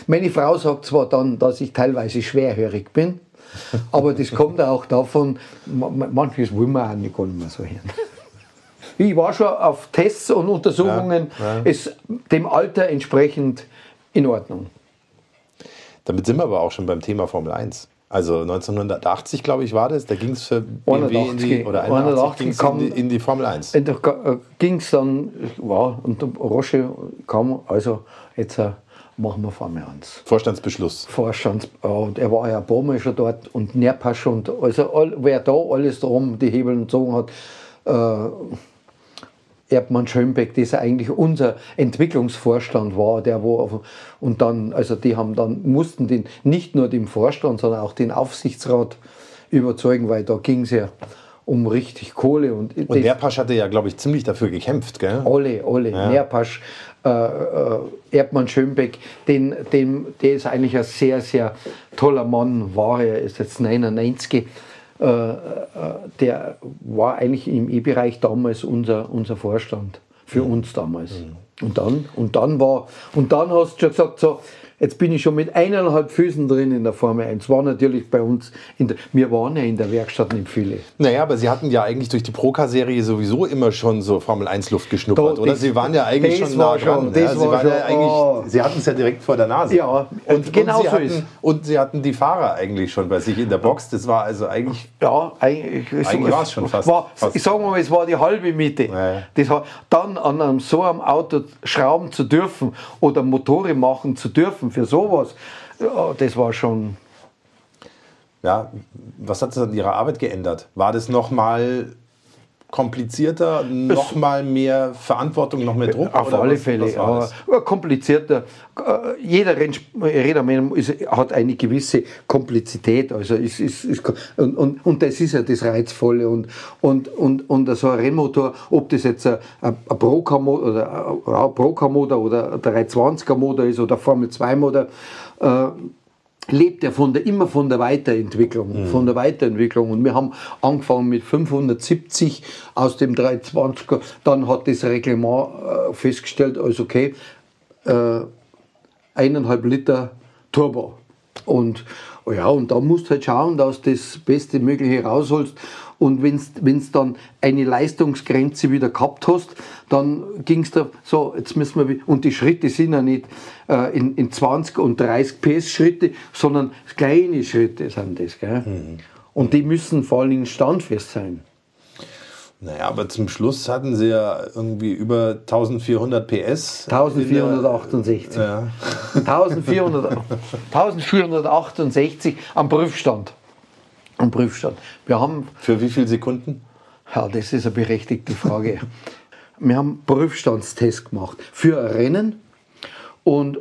meine Frau sagt zwar dann, dass ich teilweise schwerhörig bin, Aber das kommt auch davon, ma- ma- manches will man auch nicht gar nicht mehr so hören. Ich war schon auf Tests und Untersuchungen, ist dem Alter entsprechend in Ordnung. Damit sind wir aber auch schon beim Thema Formel 1. Also 1980, glaube ich, war das. Da ging es für BMW in die, 81, oder 81 81 ging's kam- in, die, in die Formel 1. Und da ging es dann, ja, und der Rosche kam, also jetzt äh, machen wir Formel 1. Vorstandsbeschluss. Vorstands, äh, und er war ja Mal schon dort und Nerpasch und also all, wer da alles drum die Hebel gezogen hat, äh, Erdmann Schönbeck, das eigentlich unser Entwicklungsvorstand war, der wo auf, und dann, also die haben dann, mussten den, nicht nur den Vorstand, sondern auch den Aufsichtsrat überzeugen, weil da ging es ja um richtig Kohle und, Und das- Nerpasch hatte ja, glaube ich, ziemlich dafür gekämpft, gell? alle, alle, Nerpasch, äh, äh, Erdmann Schönbeck, den, den, der ist eigentlich ein sehr, sehr toller Mann, war er, ist jetzt 99, äh, äh, der war eigentlich im E-Bereich damals unser, unser Vorstand, für uns damals. Und dann, und dann war, und dann hast du schon gesagt, so, jetzt bin ich schon mit eineinhalb Füßen drin in der Formel 1. War natürlich bei uns, in der, wir waren ja in der Werkstatt nicht viele. Naja, aber Sie hatten ja eigentlich durch die Procar-Serie sowieso immer schon so Formel 1-Luft geschnuppert, Da, oder? das- Sie waren ja eigentlich schon nah war dran. schon- ja, Sie, war waren ja eigentlich, oh. Sie hatten es ja direkt vor der Nase. Ja, und genau Sie so hatten, ist. Und Sie hatten die Fahrer eigentlich schon bei sich in der Box. Das war also eigentlich Ja, eigentlich, Eigentlich war's schon fast- War, fast. Ich sage mal, es war die halbe Miete. Ja, ja. Das dann an einem, so einem Auto schrauben zu dürfen oder Motoren machen zu dürfen für sowas, ja, das war schon. Ja, was hat es an Ihrer Arbeit geändert? War das nochmal komplizierter, nochmal mehr Verantwortung, noch mehr Druck? Auf alle was- Fälle. was ja, komplizierter. Äh, Jeder Renn- Rädermann ist, hat eine gewisse Komplizität. Also ist, ist, ist, und, und, und das ist ja das Reizvolle. Und, und, und, und so ein Rennmotor, ob das jetzt ein, ein Procar-Motor oder ein- Procar-Motor oder ein 320er-Motor ist oder Formel 2-Motor, äh, lebt ja von der, immer von der Weiterentwicklung, von der Weiterentwicklung. Und wir haben angefangen mit 570 aus dem 320er. Dann hat das Reglement äh, festgestellt, also okay, äh, eineinhalb Liter Turbo. Und ja, und da musst du halt schauen, dass du das Beste Mögliche rausholst. Und wenn du dann eine Leistungsgrenze wieder gehabt hast, dann ging es da so, jetzt müssen wir, wi- und die Schritte sind ja nicht äh, in, in 20 und 30 PS Schritte, sondern kleine Schritte sind das. Gell? Und die müssen vor allen Dingen standfest sein. Naja, aber zum Schluss hatten Sie ja irgendwie über 1400 PS. 1468. Ja. 1400, 1468 am Prüfstand. Am Prüfstand. Wir haben, Für wie viele Sekunden? ja, das ist eine berechtigte Frage. Wir haben Prüfstandstest gemacht für ein Rennen und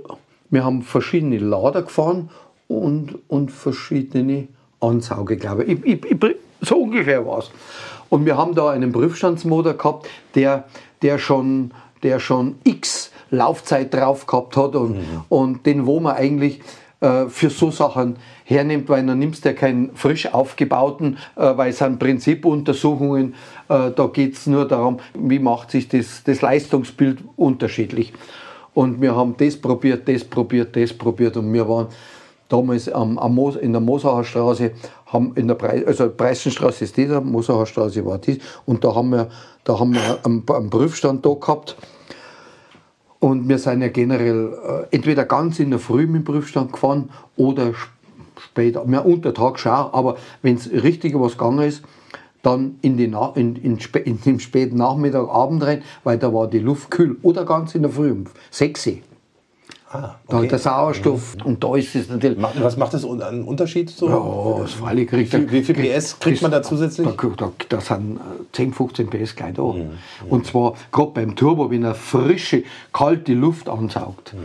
wir haben verschiedene Lader gefahren und, und verschiedene Ansauge, glaube ich. Ich, ich, ich. So ungefähr war es. Und wir haben da einen Prüfstandsmotor gehabt, der, der, schon, der schon x Laufzeit drauf gehabt hat und, und den, wo man eigentlich äh, für so Sachen hernimmt, weil dann nimmst du ja keinen frisch aufgebauten, äh, weil es sind Prinzipuntersuchungen, äh, da geht es nur darum, wie macht sich das, das Leistungsbild unterschiedlich. Und wir haben das probiert, das probiert, das probiert. Und wir waren damals am, am in der Mosacher Straße, haben in der Preis, also Preißenstraße ist dieser, Mosacher Straße war dies. Und da haben wir, da haben wir einen, einen Prüfstand da gehabt. Und wir sind ja generell äh, entweder ganz in der Früh mit dem Prüfstand gefahren oder später, mehr unter Tag schon, aber wenn es richtig was gegangen ist, dann in, die Na in, in, in den späten Nachmittag, Abend rein, weil da war die Luft kühl oder ganz in der Früh um 6 Uhr. Ah, Da hat der Sauerstoff und da ist es natürlich. Was macht das einen Unterschied? So? Ja, das war kriegt wie, viel, wie viel PS kriegt man da zusätzlich? Da, da, da sind äh, 10, 15 PS gleich da. Und zwar gerade beim Turbo, wenn er frische, kalte Luft ansaugt. äh,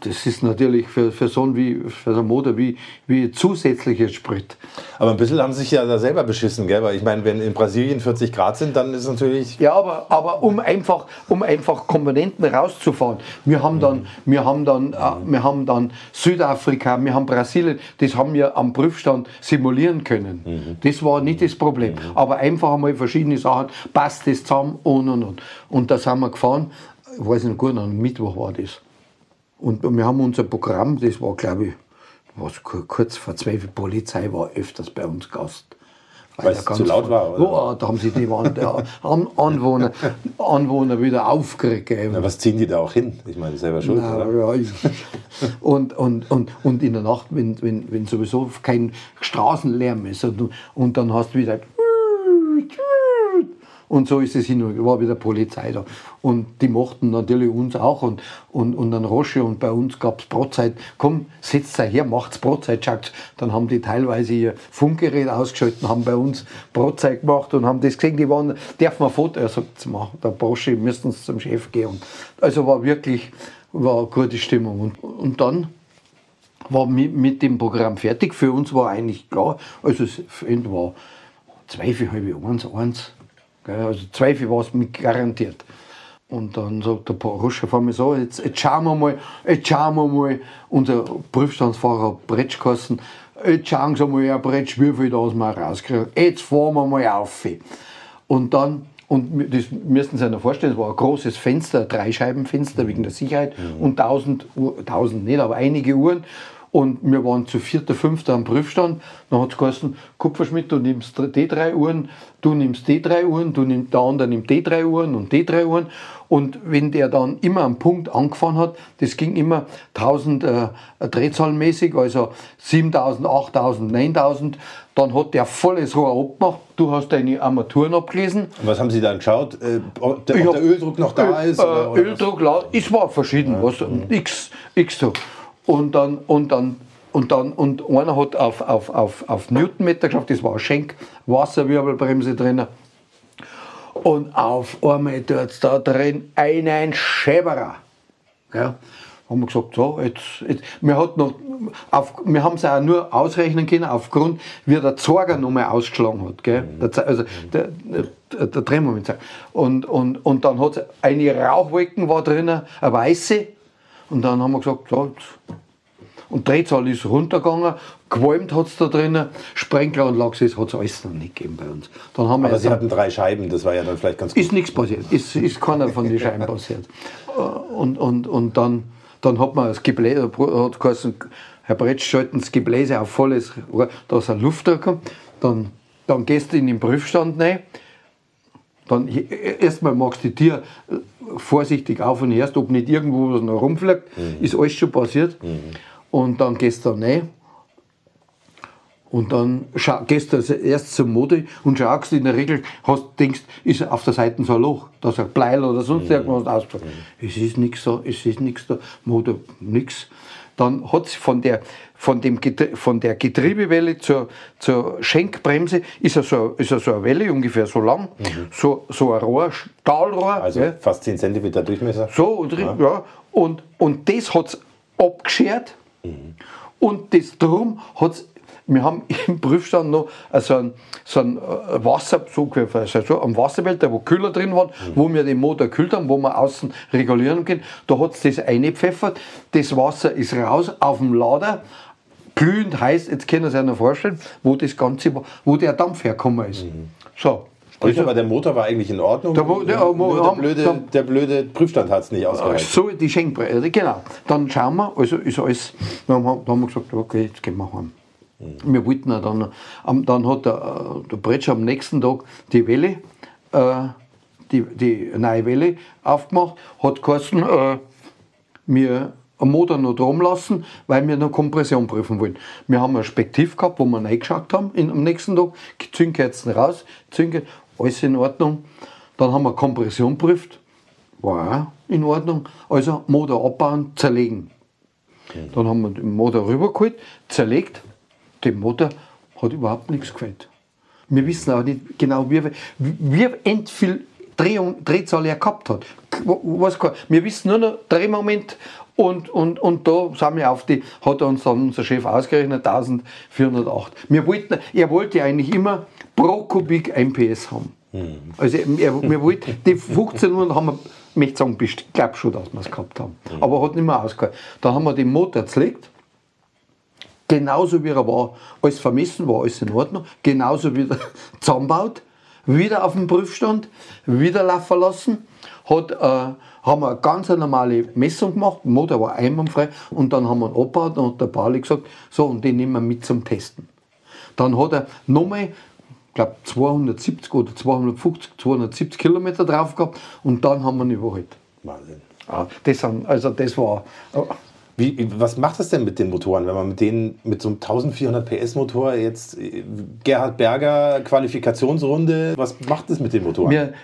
Das ist natürlich für, für so einen wie, für so einen Motor wie, wie zusätzliches Sprit. Aber ein bisschen haben sie sich ja da selber beschissen, gell? Weil ich meine, wenn in Brasilien 40 Grad sind, dann ist natürlich. Ja, aber, aber um, einfach, um einfach Komponenten rauszufahren. Wir haben dann, wir haben dann, äh, wir haben dann Südafrika, wir haben Brasilien, das haben wir am Prüfstand simulieren können. Das war nicht das Problem. Aber einfach einmal verschiedene Sachen, passt das zusammen und und und. Und da sind wir gefahren, ich weiß nicht gut, am Mittwoch war das. Und wir haben unser Programm, das war glaube ich was ku- kurz vor zwölf, die Polizei war öfters bei uns Gast. Weil es zu ganz- laut war, oder? Ja, da haben sich die Anwohner, Anwohner wieder aufgeregt. Na, was ziehen die da auch hin? Ich meine, selber schuld, Na, oder? ja, und, und, und, und in der Nacht, wenn, wenn, wenn sowieso kein Straßenlärm ist und, und dann hast du wieder und so ist es hin und war wieder Polizei da. Und die mochten natürlich uns auch und, und, und dann Rosche und bei uns gab es Brotzeit. Komm, setzt euch her, macht's Brotzeit, schaut. Dann haben die teilweise ihr Funkgerät ausgeschaltet, haben bei uns Brotzeit gemacht und haben das gesehen, die waren, darf man Foto, er sagt, der Brosche, müssen zum Chef gehen. Also war wirklich, war eine gute Stimmung. Und, und dann war mit, mit dem Programm fertig. Für uns war eigentlich klar, also das Ende war Zweifel, halbe eins, eins. Also Zweifel war es mit garantiert. Und dann sagt der Ruscher vor mir so, jetzt, jetzt schauen wir mal, jetzt schauen wir mal, unser Prüfstandsfahrer Bretschkassen, jetzt schauen Sie mal, Herr Bretsch, wie viel das wir rauskriegen. Jetzt fahren wir mal auf. Und dann, und das müssen Sie sich noch vorstellen, es war ein großes Fenster, ein Dreischeibenfenster wegen der Sicherheit und tausend, Uhr- tausend nicht, aber einige Uhren. Und wir waren zu vierter, fünfter am Prüfstand. Dann hat es geheißen, Kupferschmidt, du nimmst die drei Uhren, du nimmst die drei Uhren, du nimmst, der andere nimmt die drei Uhren und die drei Uhren. Und wenn der dann immer am Punkt angefahren hat, das ging immer 1000 äh, drehzahlmäßig, also 7000, 8000, 9000, dann hat der volles Rohr abgemacht. Du hast deine Armaturen abgelesen. Und was haben Sie dann geschaut? Äh, ob der, ob der Öldruck noch da Öl, ist? oder- Äh, oder? Öldruck, es war verschieden, was, x, x so. Und dann, und dann, und dann, und einer hat auf, auf, auf, auf Newtonmeter geschafft, das war ein Schenk, Wasserwirbelbremse drin. Und auf einmal tut da drin einen Schäberer. Ja. Haben wir gesagt, so, jetzt, jetzt wir, hat noch, auf, wir haben es auch nur ausrechnen können, aufgrund, wie der Zorger nochmal ausgeschlagen hat. Gell? Der, Ze- also der, der, der Drehmoment. Und, und, und dann hat eine Rauchwolken war drinnen, eine weiße. Und dann haben wir gesagt, jetzt, und Drehzahl ist runtergegangen, gewalmt hat es da drinnen, Sprenkleranlage, das hat es alles noch nicht gegeben bei uns. Dann haben wir Aber Sie hatten drei Scheiben, das war ja dann vielleicht ganz gut. ist nichts passiert, ist, ist keiner von den Scheiben passiert. Äh, Und, und, und dann, dann hat man das Gebläse, hat geheißen, Herr Bretsch, schalten das Gebläse auf volles Rohr, da ist eine Luft kommt, dann, dann gehst du in den Prüfstand rein, dann erstmal magst du äh, vorsichtig auf und hörst, ob nicht irgendwo was noch rumfliegt, ist alles schon passiert. Und dann gehst du da rein und dann gehst du erst zum Modi und schaust in der Regel, hast, denkst, ist auf der Seite so ein Loch, da ist ein Bleil oder sonst irgendwas ausgefallen. Es ist nichts da, es ist nichts da, Modi, nichts. Dann hat von der, von, dem, von der Getriebewelle zur, zur Schenkbremse ist ja so, ist ja so eine Welle, ungefähr so lang, so, so ein Rohr, Stahlrohr. Also gell? fast 10 cm Durchmesser. So, und, ja. und, und das hat es abgeschert. Und das drum hat es, wir haben im Prüfstand noch so ein, so ein äh, Wasser, so ungefähr, so ein Wasserbehälter, wo Kühler drin waren, wo wir den Motor gekühlt haben, wo wir außen regulieren können. Da hat es das eingepfeffert. Das Wasser ist raus auf dem Lader, glühend heiß, jetzt können Sie sich noch vorstellen, wo das Ganze, wo der Dampf hergekommen ist. So. Sprich, aber der Motor war eigentlich in Ordnung. Der Mo- der- der, haben- blöde, der blöde Prüfstand hat es nicht ausgereicht. So, die Schenkbreite, genau. Dann schauen wir, also ist alles, dann haben, dann haben wir gesagt, okay, jetzt gehen wir heim. Wir wollten ja dann, dann hat der, äh, der Bretsch am nächsten Tag die Welle, äh, die, die neue Welle aufgemacht, hat geheißen, äh, wir am Motor noch drum lassen, weil wir noch Kompression prüfen wollen. Wir haben ein Spektiv gehabt, wo wir reingeschaut haben in, am nächsten Tag, Zündkerzen raus, Zündkerzen, alles in Ordnung. Dann haben wir Kompression prüft, war auch in Ordnung. Also Motor abbauen, zerlegen. Dann haben wir den Motor rübergeholt, zerlegt. Dem Motor hat überhaupt nichts gefällt. Wir wissen auch nicht genau, wie, wie viel Drehung, Drehzahl er gehabt hat. Was, wir wissen nur noch Drehmoment und, und, und da sind wir auf die, hat uns dann unser Chef ausgerechnet, 1408. Wir wollten, er wollte eigentlich immer pro Kubik 1 PS haben. Also er, wir wollten, die 15 Uhr haben wir, ich möchte sagen, ich glaube schon, dass wir es gehabt haben. Aber hat nicht mehr ausgehalten. Dann haben wir den Motor zerlegt, genauso wie er war, alles vermessen, war alles in Ordnung, genauso wieder zusammenbaut, wieder auf den Prüfstand, wieder laufen lassen hat, äh, haben wir eine ganz normale Messung gemacht, der Motor war einwandfrei und dann haben wir ihn abgebaut und hat der Pauli gesagt, so und den nehmen wir mit zum Testen. Dann hat er nochmal, ich glaube 270 oder 250, 270 Kilometer drauf gehabt und dann haben wir ihn überholt. Wahnsinn. Ja, das, sind, also das war, äh, Wie, was macht das denn mit den Motoren, wenn man mit denen mit so einem 1400 PS Motor jetzt äh, Gerhard Berger Qualifikationsrunde, was macht das mit den Motoren? Wir,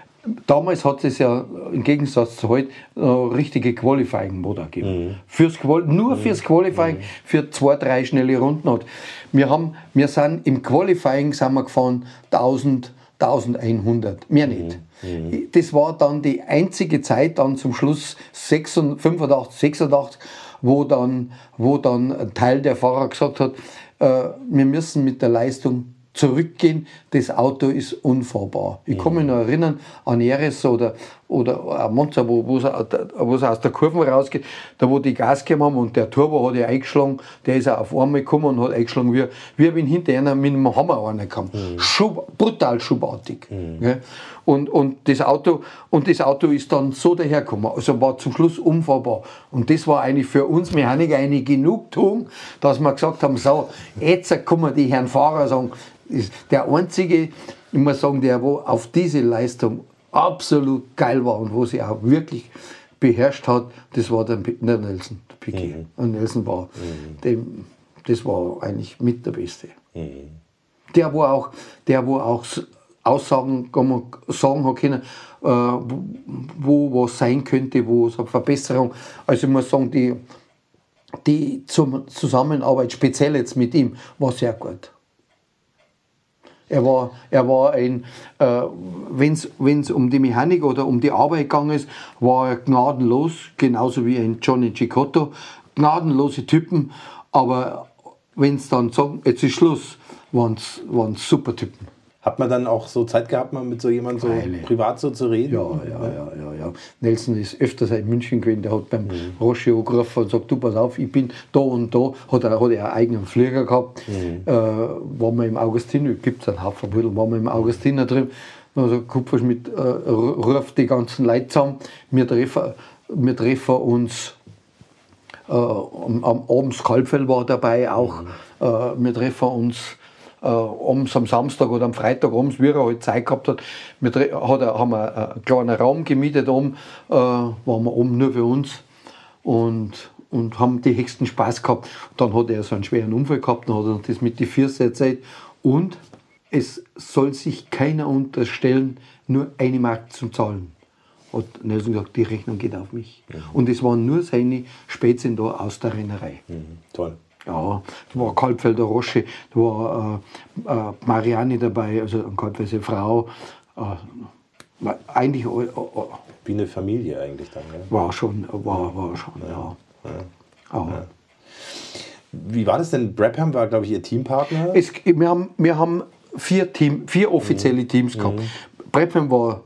damals hat es ja im Gegensatz zu heute äh, richtige Qualifying-Motor gegeben. Fürs Qual nur fürs Qualifying, für zwei, drei schnelle Runden. Hat. Wir, haben, wir sind im Qualifying sind wir gefahren 1000, 1100, mehr nicht. Das war dann die einzige Zeit dann zum Schluss 86, 85, 86, wo dann, wo dann ein Teil der Fahrer gesagt hat, äh, wir müssen mit der Leistung zurückgehen, das Auto ist unfahrbar. Ich kann mich noch erinnern an Eres oder, oder an Monza, wo, wo, aus der Kurve rausgeht, da wo die Gas gegeben haben und der Turbo hat ja eingeschlagen, der ist auch auf einmal gekommen und hat eingeschlagen, wie, wie wenn hinter einer mit einem Hammer einer kam. Schub, brutal schubartig. gell. Und, und, das Auto, und das Auto ist dann so dahergekommen, also war zum Schluss unfahrbar. Und das war eigentlich für uns Mechaniker eine Genugtuung, dass wir gesagt haben, so, jetzt man die Herren Fahrer sagen, der einzige, ich muss sagen, der wo auf diese Leistung absolut geil war und wo sie auch wirklich beherrscht hat, das war der, der Nelson, der Piquet. Und Nelson war, dem, das war eigentlich mit der Beste. Der, wo auch, der, wo auch Aussagen sagen hat können, äh, wo, was sein könnte, wo es eine Verbesserung. Also ich muss sagen, die, die Zusammenarbeit, speziell jetzt mit ihm, war sehr gut. Er war, er war ein, äh, wenn es um die Mechanik oder um die Arbeit gegangen ist, war er gnadenlos, genauso wie ein Johnny Cicotto. Gnadenlose Typen, aber wenn es dann sagen, jetzt ist Schluss, waren es super Typen. Hat man dann auch so Zeit gehabt, mal mit so jemandem so Freilich. privat so zu reden? Ja, ja, ja, ja, ja. Nelson ist öfters in München gewesen, der hat beim Roche angerufen und sagt, du pass auf, ich bin da und da. Hat er, hat er einen eigenen Flieger gehabt. Äh, waren wir im Augustiner, gibt es einen Haufen Brüder, waren wir im Augustiner drin. Dann hat er gesagt, Kupferschmidt äh, ruft die ganzen Leute zusammen, wir treffen, wir treffen uns äh, am, am abends Kalbfell war dabei auch. Äh, wir treffen uns äh, abends am Samstag oder am Freitag abends, wie er halt Zeit gehabt hat. Wir hat er, haben wir einen kleinen Raum gemietet oben, äh, waren wir oben nur für uns und, und haben die höchsten Spaß gehabt. Dann hat er so einen schweren Unfall gehabt, dann hat er das mit die Füße erzählt. Und es soll sich keiner unterstellen, nur eine Mark zu zahlen hat Nelson gesagt, die Rechnung geht auf mich. Und es waren nur seine Spätzchen da aus der Rennerei. Mhm, toll. Ja, da war Kalbfelder Rosche, da war äh, äh, Marianne dabei, also eine Kalbfelder Frau. Äh, eigentlich äh, Wie eine Familie eigentlich dann. Gell? war schon, war, war schon, ja. ja. Wie war das denn? Brabham war, glaube ich, Ihr Teampartner. Es, wir, haben, wir haben vier, Team, vier offizielle Teams gehabt. Brabham war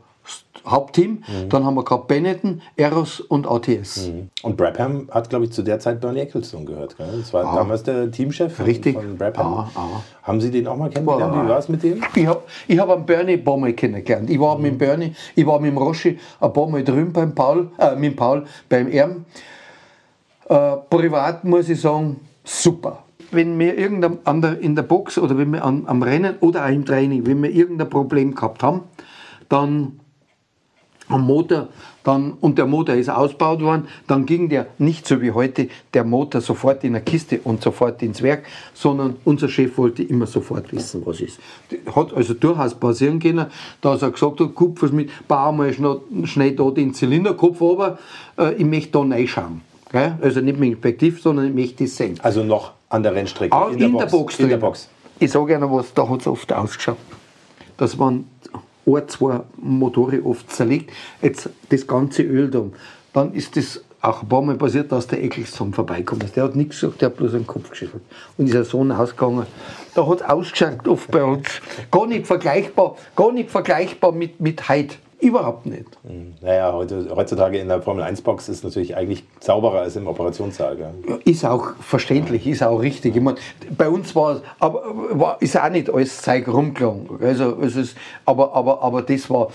Hauptteam, dann haben wir gehabt Benetton, Eros und ATS. Und Brabham hat, glaube ich, zu der Zeit Bernie Ecclestone gehört. Gell? Das war damals der Teamchef von, Richtig. von Brabham. Ah, ah. Haben Sie den auch mal kennengelernt? Wie war es mit dem? Ich habe ich hab einen Bernie ein paar Mal kennengelernt. Ich war mit dem Bernie, ich war mit dem Roschi ein paar Mal drüben beim Paul, äh, mit dem Paul beim Erm. Äh, privat muss ich sagen, super. Wenn wir irgendein, in der Box oder wenn wir an, am Rennen oder auch im Training, wenn wir irgendein Problem gehabt haben, dann am Motor, dann, und der Motor ist ausgebaut worden, dann ging der nicht so wie heute, der Motor sofort in eine Kiste und sofort ins Werk, sondern unser Chef wollte immer sofort wissen, was ist. Hat also durchaus passieren können, dass er gesagt hat, Kupferschmidt, bau mal schnell, schnell da den Zylinderkopf runter, äh, ich möchte da reinschauen. Gell? Also nicht mit Inspektiv, sondern ich möchte das sehen. Also noch an der Rennstrecke. Auch in, der Box. In der drin. Box. Ich sage Ihnen was, da hat es oft ausgeschaut. Das waren ein, zwei Motoren oft zerlegt. Jetzt das ganze Öl da. Dann ist das auch ein paar Mal passiert, dass der Eccleston vorbeikommt ist. Der hat nichts gesagt, der hat bloß den Kopf geschüttelt. Und ist ein Sohn ausgegangen. Da hat es ausgeschaut oft bei uns. Gar nicht vergleichbar, gar nicht vergleichbar mit, mit heute. Überhaupt nicht. Naja, heute, heutzutage in der Formel-1-Box ist natürlich eigentlich sauberer als im Operationssaal. Gell? Ist auch verständlich, ist auch richtig. Ich mein, bei uns war, aber, war ist auch nicht alles Zeug rumgelaufen. Also, es ist, aber, aber, aber das war,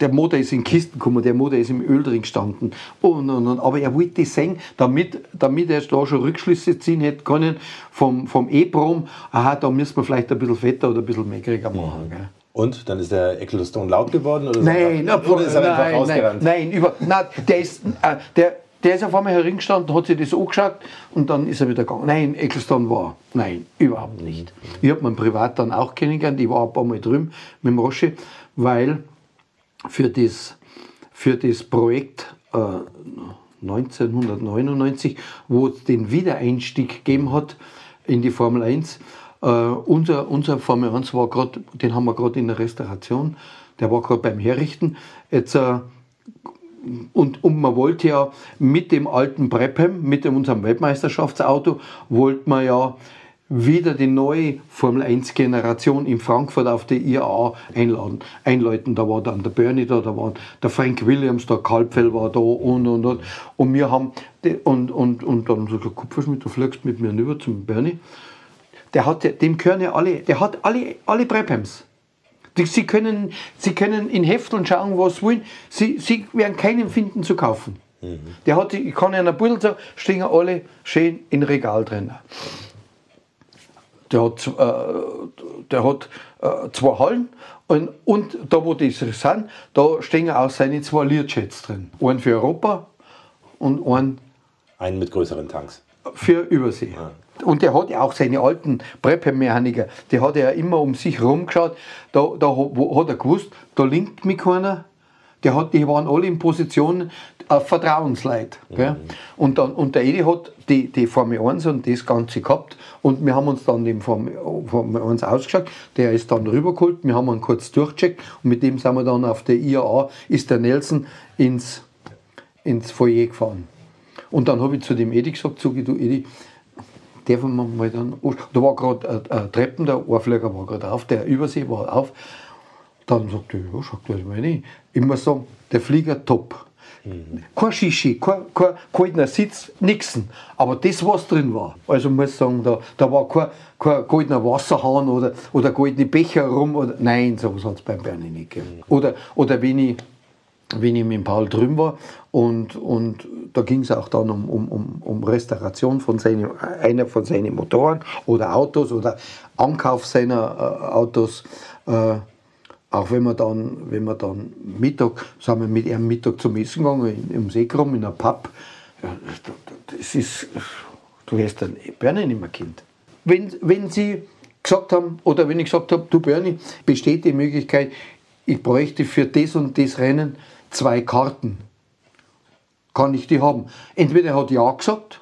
der Motor ist in Kisten gekommen, der Motor ist im Öl drin gestanden. Und, und, und, aber er wollte das sehen, damit, damit er da schon Rückschlüsse ziehen hätte können vom, vom E-Prom, aha, da müssen wir vielleicht ein bisschen fetter oder ein bisschen meckriger machen. Gell? Und dann ist der Ecclestone laut geworden? Oder Nein, so? oder ist er einfach nein, rausgerannt? nein, nein, über, nein, der ist, äh, der, der ist auf einmal heringestanden, hat sich das angeschaut und dann ist er wieder gegangen. Nein, Ecclestone war, nein, überhaupt nicht. Ich habe ihn privat dann auch kennengelernt, ich war ein paar Mal drüben mit dem Roche, weil für das, für das Projekt äh, 1999, wo es den Wiedereinstieg gegeben hat in die Formel 1, äh, unser, unser Formel 1 war gerade, den haben wir gerade in der Restauration, der war gerade beim Herrichten. Jetzt, äh, und, und man wollte ja mit dem alten Brabham, mit unserem Weltmeisterschaftsauto, wollte man ja wieder die neue Formel 1 Generation in Frankfurt auf die IAA einladen, einläuten. Da war dann der Bernie da, da war der Frank Williams, der Kalbfell war da und und und. Und wir haben, die, und, und, und dann so gesagt, Kupferschmidt, du fliegst mit mir rüber zum Bernie. Der hat, dem gehören ja alle, der hat alle, alle. Die- Sie können, Sie können in Hefteln schauen, was Sie wollen. Sie, Sie werden keinen finden zu kaufen. Der hat, ich kann Ihnen ein Pudel sagen, stehen alle schön in Regal drin. Der hat, äh, der hat äh, zwei Hallen und, und da, wo die sind, da stehen auch seine zwei Learjets drin. Einen für Europa und einen Einen mit größeren Tanks. für Übersee. Und der hat ja auch seine alten Prepper-Mechaniker, die hat er ja immer um sich rumgeschaut. Da, da hat er gewusst, da linkt mich keiner. Der hat, die waren alle in Position äh, Vertrauensleid. Gell? Und, dann, und der Edi hat die, die Formel 1 und das Ganze gehabt. Und wir haben uns dann den Formel, Formel 1 ausgeschaut. Der ist dann rübergeholt. Wir haben ihn kurz durchgecheckt. Und mit dem sind wir dann auf der IAA, ist der Nelson ins, ins Foyer gefahren. Und dann habe ich zu dem Edi gesagt, sag ich, du Edi, dürfen wir mal dann, da war gerade ein, ein Treppen, der Ohrflieger war gerade auf, der Übersee war auf. Dann sagte ich, ja, sagt er, meine ich. Ich muss sagen, der Flieger top. Kein Shishi, kein, kein goldener Sitz, nixen. Aber das, was drin war, also muss ich sagen, da, da war kein, kein goldener Wasserhahn oder, oder goldene Becher rum. Oder, nein, sowas hat es beim Bernie nicht gegeben. Oder, oder wenn ich wenn ich mit Paul drüben war und, und da ging es auch dann um, um, um, Restauration von seinem, einer von seinen Motoren oder Autos oder Ankauf seiner äh, Autos. Äh, auch wenn wir dann, wenn wir dann Mittag, sind wir mit ihm Mittag zum Essen gegangen, im Seekrum, in einer Pub. Das ist, du hast dann Bernie nicht mehr Kind. Wenn, wenn sie gesagt haben, oder wenn ich gesagt habe, du Bernie, besteht die Möglichkeit, ich bräuchte für das und das Rennen zwei Karten. Kann ich die haben? Entweder er hat Ja gesagt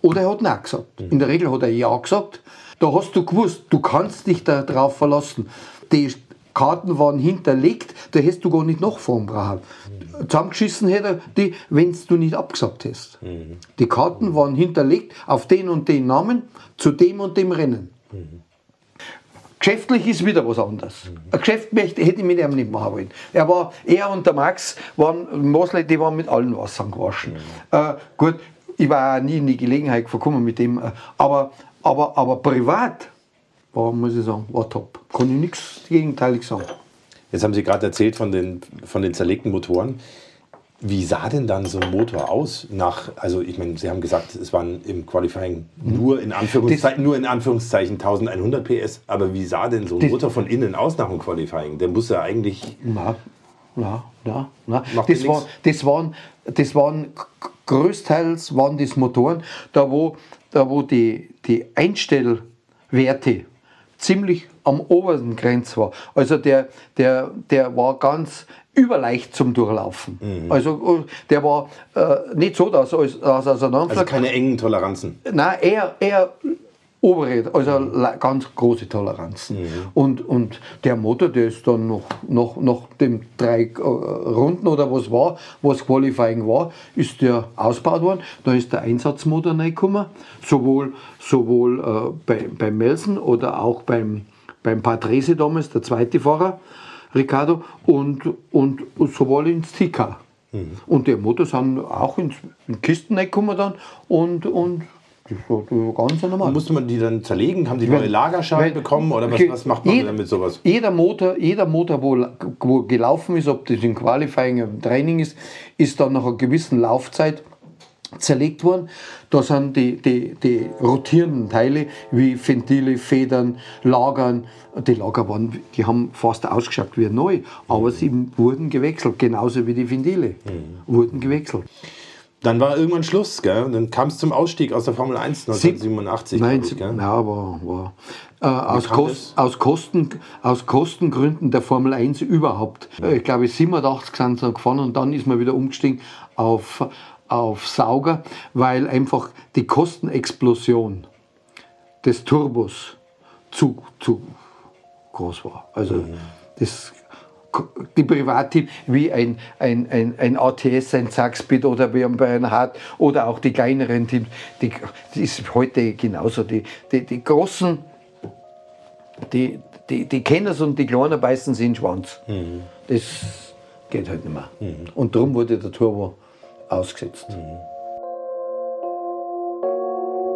oder er hat Nein gesagt. In der Regel hat er Ja gesagt. Da hast du gewusst, du kannst dich darauf verlassen. Die Karten waren hinterlegt, da hättest du gar nicht nachfahren brauchen. Zusammengeschissen hätte er die, wenn du nicht abgesagt hast. Die Karten waren hinterlegt auf den und den Namen zu dem und dem Rennen. Geschäftlich ist wieder was anderes. Ein Geschäft möchte, hätte ich mit ihm nicht machen wollen. Er, war, er und der Max waren, Mosley, die waren mit allen Wassern gewaschen. Äh, gut, ich war auch nie in die Gelegenheit gekommen mit dem, äh, aber, aber, aber privat war, muss ich sagen, war top. Kann ich nichts gegenteilig sagen. Jetzt haben Sie gerade erzählt von den, von den zerlegten Motoren. Wie sah denn dann so ein Motor aus? Nach, also ich meine, Sie haben gesagt, es waren im Qualifying nur in Anführungszeichen, nur in Anführungszeichen 1100 PS. Aber wie sah denn so ein Das- Motor von innen aus nach dem Qualifying? Der muss ja eigentlich Na, na, na, na. Das, war, das waren, das waren größtenteils waren das Motoren, da wo, da wo die, die Einstellwerte ziemlich am oberen Grenz war. Also der, der, der war ganz überleicht zum Durchlaufen. Also äh, der war äh, nicht so, dass er dass er auseinanderfliegt. also keine engen Toleranzen. Nein, eher, eher obere, also le- ganz große Toleranzen. Und, und der Motor, der ist dann noch, noch, nach dem drei äh, Runden oder was war, was Qualifying war, ist der ausgebaut worden. Da ist der Einsatzmotor reingekommen, sowohl, sowohl äh, bei, beim Melsen oder auch beim, beim Patrese damals, der zweite Fahrer. Ricardo, und, und, und sowohl ins TK. Und die Motor sind auch ins, in Kisten gekommen dann und, und das war ganz normal. Musste man die dann zerlegen? Haben die neue Lagerschalen bekommen oder was, was macht man jeder- denn mit sowas? Jeder Motor, jeder Motor wo, wo gelaufen ist, ob das im Qualifying oder im Training ist, ist dann nach einer gewissen Laufzeit zerlegt worden. Da sind die, die, die rotierenden Teile wie Ventile, Federn, Lagern. Die Lager waren, die haben fast ausgeschaut wie neu, aber sie wurden gewechselt, genauso wie die Ventile wurden gewechselt. Dann war irgendwann Schluss, gell? Und dann kam es zum Ausstieg aus der Formel 1 1987. glaub Nein, ich, gell? ja, war, war. Äh, aus, Kost, aus, Kosten, aus Kostengründen der Formel 1 überhaupt. Äh, Ich glaube, 87 sind sie gefahren und dann ist man wieder umgestiegen auf, auf Sauger, weil einfach die Kostenexplosion des Turbos zu, zu groß war. Also das die Privatteam wie ein, ein, ein, ein ATS, ein Zackspeed oder wie ein Bernhard oder auch die kleineren Teams, die, das ist heute genauso. Die, die, die großen, die, die, die kennen es und die kleinen beißen sich in den Schwanz. Das geht halt nicht mehr. Und darum wurde der Turbo ausgesetzt.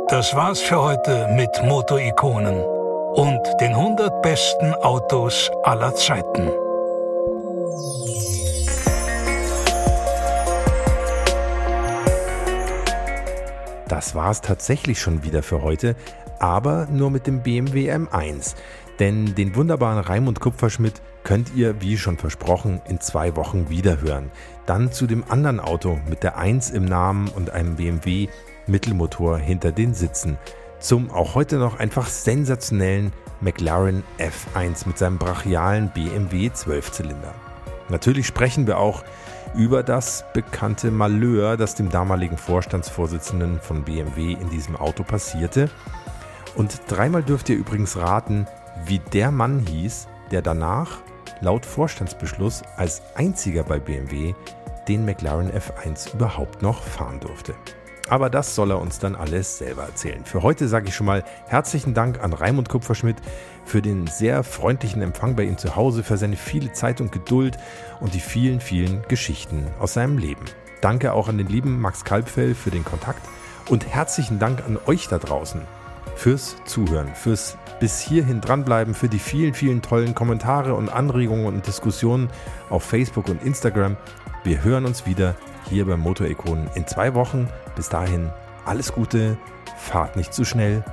Das war's für heute mit Motorikonen und den 100 besten Autos aller Zeiten. Das war es tatsächlich schon wieder für heute, aber nur mit dem BMW M1. Denn den wunderbaren Raimund Kupferschmidt könnt ihr, wie schon versprochen, in zwei Wochen wiederhören. Dann zu dem anderen Auto mit der 1 im Namen und einem BMW Mittelmotor hinter den Sitzen. Zum auch heute noch einfach sensationellen McLaren F1 mit seinem brachialen BMW 12-Zylinder. Natürlich sprechen wir auch über das bekannte Malheur, das dem damaligen Vorstandsvorsitzenden von BMW in diesem Auto passierte. Und dreimal dürft ihr übrigens raten, wie der Mann hieß, der danach laut Vorstandsbeschluss als einziger bei BMW den McLaren F1 überhaupt noch fahren durfte. Aber das soll er uns dann alles selber erzählen. Für heute sage ich schon mal herzlichen Dank an Raimund Kupferschmidt für den sehr freundlichen Empfang bei ihm zu Hause, für seine viele Zeit und Geduld und die vielen, vielen Geschichten aus seinem Leben. Danke auch an den lieben Max Kalbfell für den Kontakt und herzlichen Dank an euch da draußen fürs Zuhören, fürs bis hierhin dranbleiben, für die vielen, vielen tollen Kommentare und Anregungen und Diskussionen auf Facebook und Instagram. Wir hören uns wieder hier beim Motorikonen in zwei Wochen. Bis dahin alles Gute, fahrt nicht zu schnell.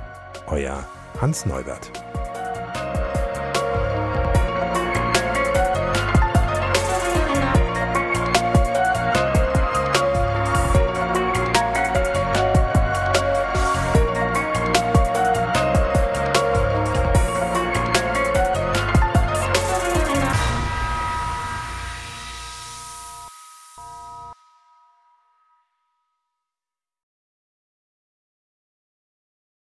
Euer Hans Neubert.